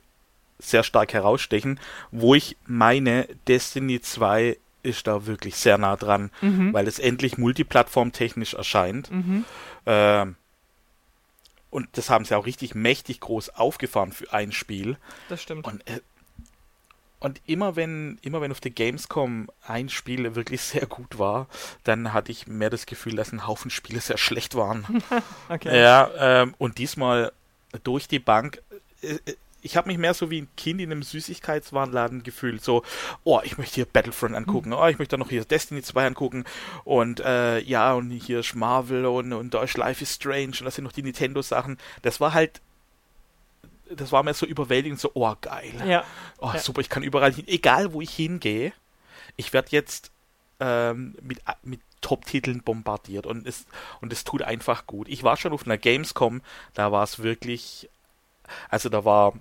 sehr stark herausstechen, wo ich meine Destiny 2 ist da wirklich sehr nah dran, mhm. weil es endlich multiplattformtechnisch erscheint. Mhm. Ähm, und das haben sie auch richtig mächtig groß aufgefahren für ein Spiel. Das stimmt. Und, äh, und immer wenn, immer wenn auf der Gamescom ein Spiel wirklich sehr gut war, dann hatte ich mehr das Gefühl, dass ein Haufen Spiele sehr schlecht waren. okay. Ja, ähm, und diesmal durch die Bank. Äh, äh ich habe mich mehr so wie ein Kind in einem Süßigkeitswarenladen gefühlt. So, oh, ich möchte hier Battlefront angucken, oh, ich möchte noch hier Destiny 2 angucken und äh, ja, und hier ist Marvel und, und da ist Life is Strange und das sind noch die Nintendo-Sachen. Das war halt das war mir so überwältigend, so, oh, geil. Ja. Oh, ja. super, ich kann überall hin, egal wo ich hingehe, ich werde jetzt ähm, mit, mit Top-Titeln bombardiert und es, und es tut einfach gut. Ich war schon auf einer Gamescom, da war es wirklich, also da war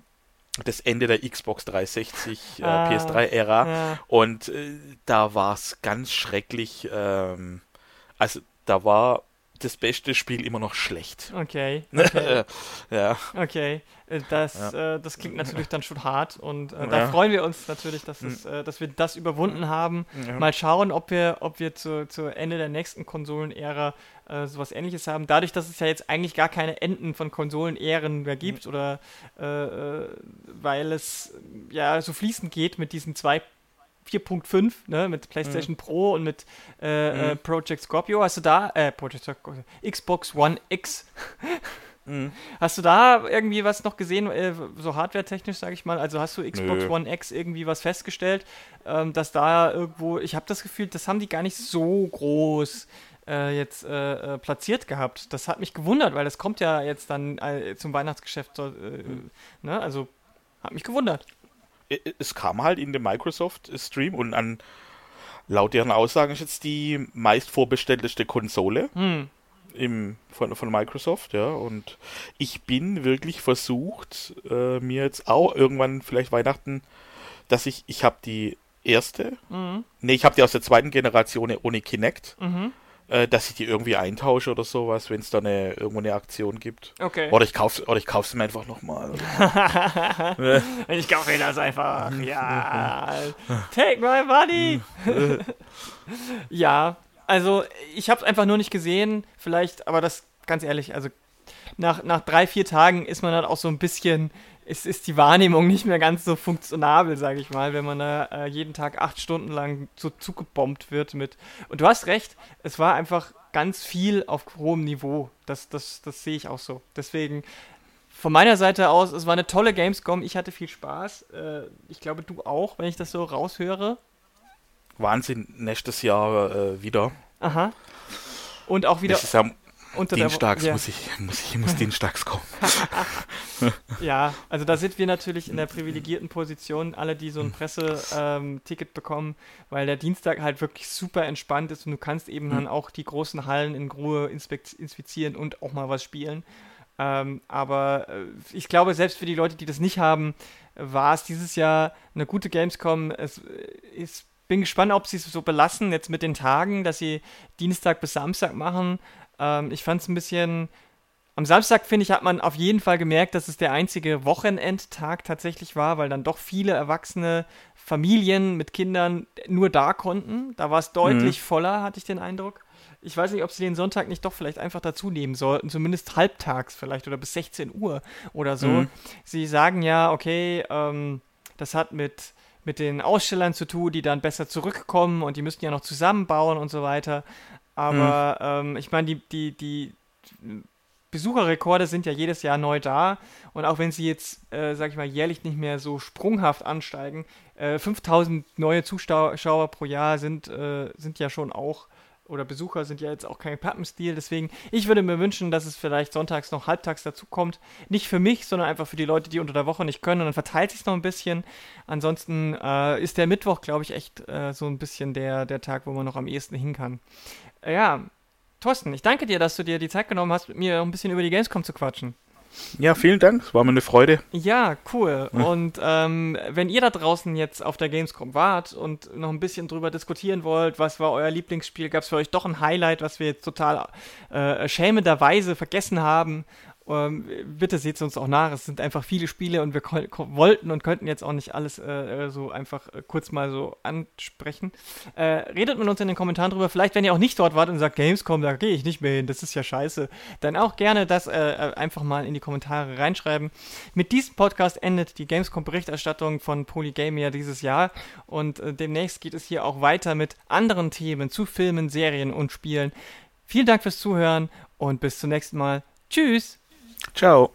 das Ende der Xbox 360 äh, ah, PS3-Ära ja. und äh, da war es ganz schrecklich. Ähm, also da war das beste Spiel immer noch schlecht. Okay. okay. ja. Okay. Äh, das, ja. äh, das klingt natürlich dann schon hart und äh, da freuen wir uns natürlich, dass, es, hm. äh, dass wir das überwunden haben. Ja. Mal schauen, ob wir, ob wir zu, zu Ende der nächsten Konsolenära äh, sowas ähnliches haben. Dadurch, dass es ja jetzt eigentlich gar keine Enden von Konsolenären mehr gibt mhm. oder äh, weil es ja so fließend geht mit diesen zwei 4.5, ne, mit PlayStation mhm. Pro und mit äh, mhm. Project Scorpio. Hast du da, äh, Project Scorpio, Xbox One X. Mhm. Hast du da irgendwie was noch gesehen, äh, so hardware-technisch, sage ich mal? Also hast du Xbox Nö. One X irgendwie was festgestellt, ähm, dass da irgendwo, ich habe das Gefühl, das haben die gar nicht so groß äh, jetzt äh, äh, platziert gehabt. Das hat mich gewundert, weil das kommt ja jetzt dann äh, zum Weihnachtsgeschäft. Mhm. Ne? Also hat mich gewundert. Es kam halt in den Microsoft-Stream und an laut deren Aussagen ist jetzt die meist vorbestellteste Konsole. Mhm im, von, von Microsoft, ja. Und ich bin wirklich versucht, äh, mir jetzt auch irgendwann vielleicht Weihnachten, dass ich, ich habe die erste. Mhm. Nee, ich habe die aus der zweiten Generation ohne Kinect. Mhm. Äh, dass ich die irgendwie eintausche oder sowas, wenn es da eine, irgendwo eine Aktion gibt. Okay. Oder ich kaufe oder ich kauf's mir einfach nochmal. ich kaufe mir das einfach. Ja. Take my money. ja, also ich habe es einfach nur nicht gesehen. Vielleicht, aber das ganz ehrlich, also nach, nach drei, vier Tagen ist man dann auch so ein bisschen ist, ist die Wahrnehmung nicht mehr ganz so funktionabel, sage ich mal, wenn man da äh, jeden Tag acht Stunden lang so zugebombt wird mit. Und du hast recht, es war einfach ganz viel auf hohem Niveau. Das, das, das sehe ich auch so. Deswegen von meiner Seite aus, es war eine tolle Gamescom. Ich hatte viel Spaß. Äh, ich glaube, du auch, wenn ich das so raushöre. Wahnsinn, nächstes Jahr äh, wieder. Aha. Und auch wieder. Nächstes Jahr unter Dienstags der, ja. muss ich, muss ich, muss dienstags kommen. ja, also da sind wir natürlich in der privilegierten Position, alle, die so ein Presseticket ähm, bekommen, weil der Dienstag halt wirklich super entspannt ist und du kannst eben mhm. dann auch die großen Hallen in Ruhe inspizieren und auch mal was spielen. Ähm, aber äh, ich glaube, selbst für die Leute, die das nicht haben, war es dieses Jahr eine gute Gamescom. Es ist bin gespannt, ob sie es so belassen, jetzt mit den Tagen, dass sie Dienstag bis Samstag machen. Ähm, ich fand es ein bisschen. Am Samstag, finde ich, hat man auf jeden Fall gemerkt, dass es der einzige Wochenendtag tatsächlich war, weil dann doch viele erwachsene Familien mit Kindern nur da konnten. Da war es deutlich mhm. voller, hatte ich den Eindruck. Ich weiß nicht, ob sie den Sonntag nicht doch vielleicht einfach dazu nehmen sollten, zumindest halbtags vielleicht oder bis 16 Uhr oder so. Mhm. Sie sagen ja, okay, ähm, das hat mit, mit den Ausstellern zu tun, die dann besser zurückkommen und die müssten ja noch zusammenbauen und so weiter. Aber mhm. ähm, ich meine, die, die, die Besucherrekorde sind ja jedes Jahr neu da. Und auch wenn sie jetzt, äh, sag ich mal, jährlich nicht mehr so sprunghaft ansteigen, äh, 5000 neue Zuschauer pro Jahr sind, äh, sind ja schon auch, oder Besucher sind ja jetzt auch kein Pappenstil. Deswegen, ich würde mir wünschen, dass es vielleicht sonntags noch halbtags dazu kommt. Nicht für mich, sondern einfach für die Leute, die unter der Woche nicht können. Und dann verteilt sich noch ein bisschen. Ansonsten äh, ist der Mittwoch, glaube ich, echt äh, so ein bisschen der, der Tag, wo man noch am ehesten hin kann. Ja, Thorsten, ich danke dir, dass du dir die Zeit genommen hast, mit mir ein bisschen über die Gamescom zu quatschen. Ja, vielen Dank. Es war mir eine Freude. Ja, cool. Ja. Und ähm, wenn ihr da draußen jetzt auf der Gamescom wart und noch ein bisschen drüber diskutieren wollt, was war euer Lieblingsspiel, gab es für euch doch ein Highlight, was wir jetzt total äh, schämenderweise vergessen haben ähm, bitte seht es uns auch nach. Es sind einfach viele Spiele und wir wollten und könnten jetzt auch nicht alles äh, äh, so einfach äh, kurz mal so ansprechen. Äh, redet mit uns in den Kommentaren drüber. Vielleicht, wenn ihr auch nicht dort wart und sagt, Gamescom, da gehe ich nicht mehr hin, das ist ja scheiße, dann auch gerne das äh, äh, einfach mal in die Kommentare reinschreiben. Mit diesem Podcast endet die Gamescom-Berichterstattung von Polygamia dieses Jahr und demnächst geht es hier auch weiter mit anderen Themen zu Filmen, Serien und Spielen. Vielen Dank fürs Zuhören und bis zum nächsten Mal. Tschüss! Ciao.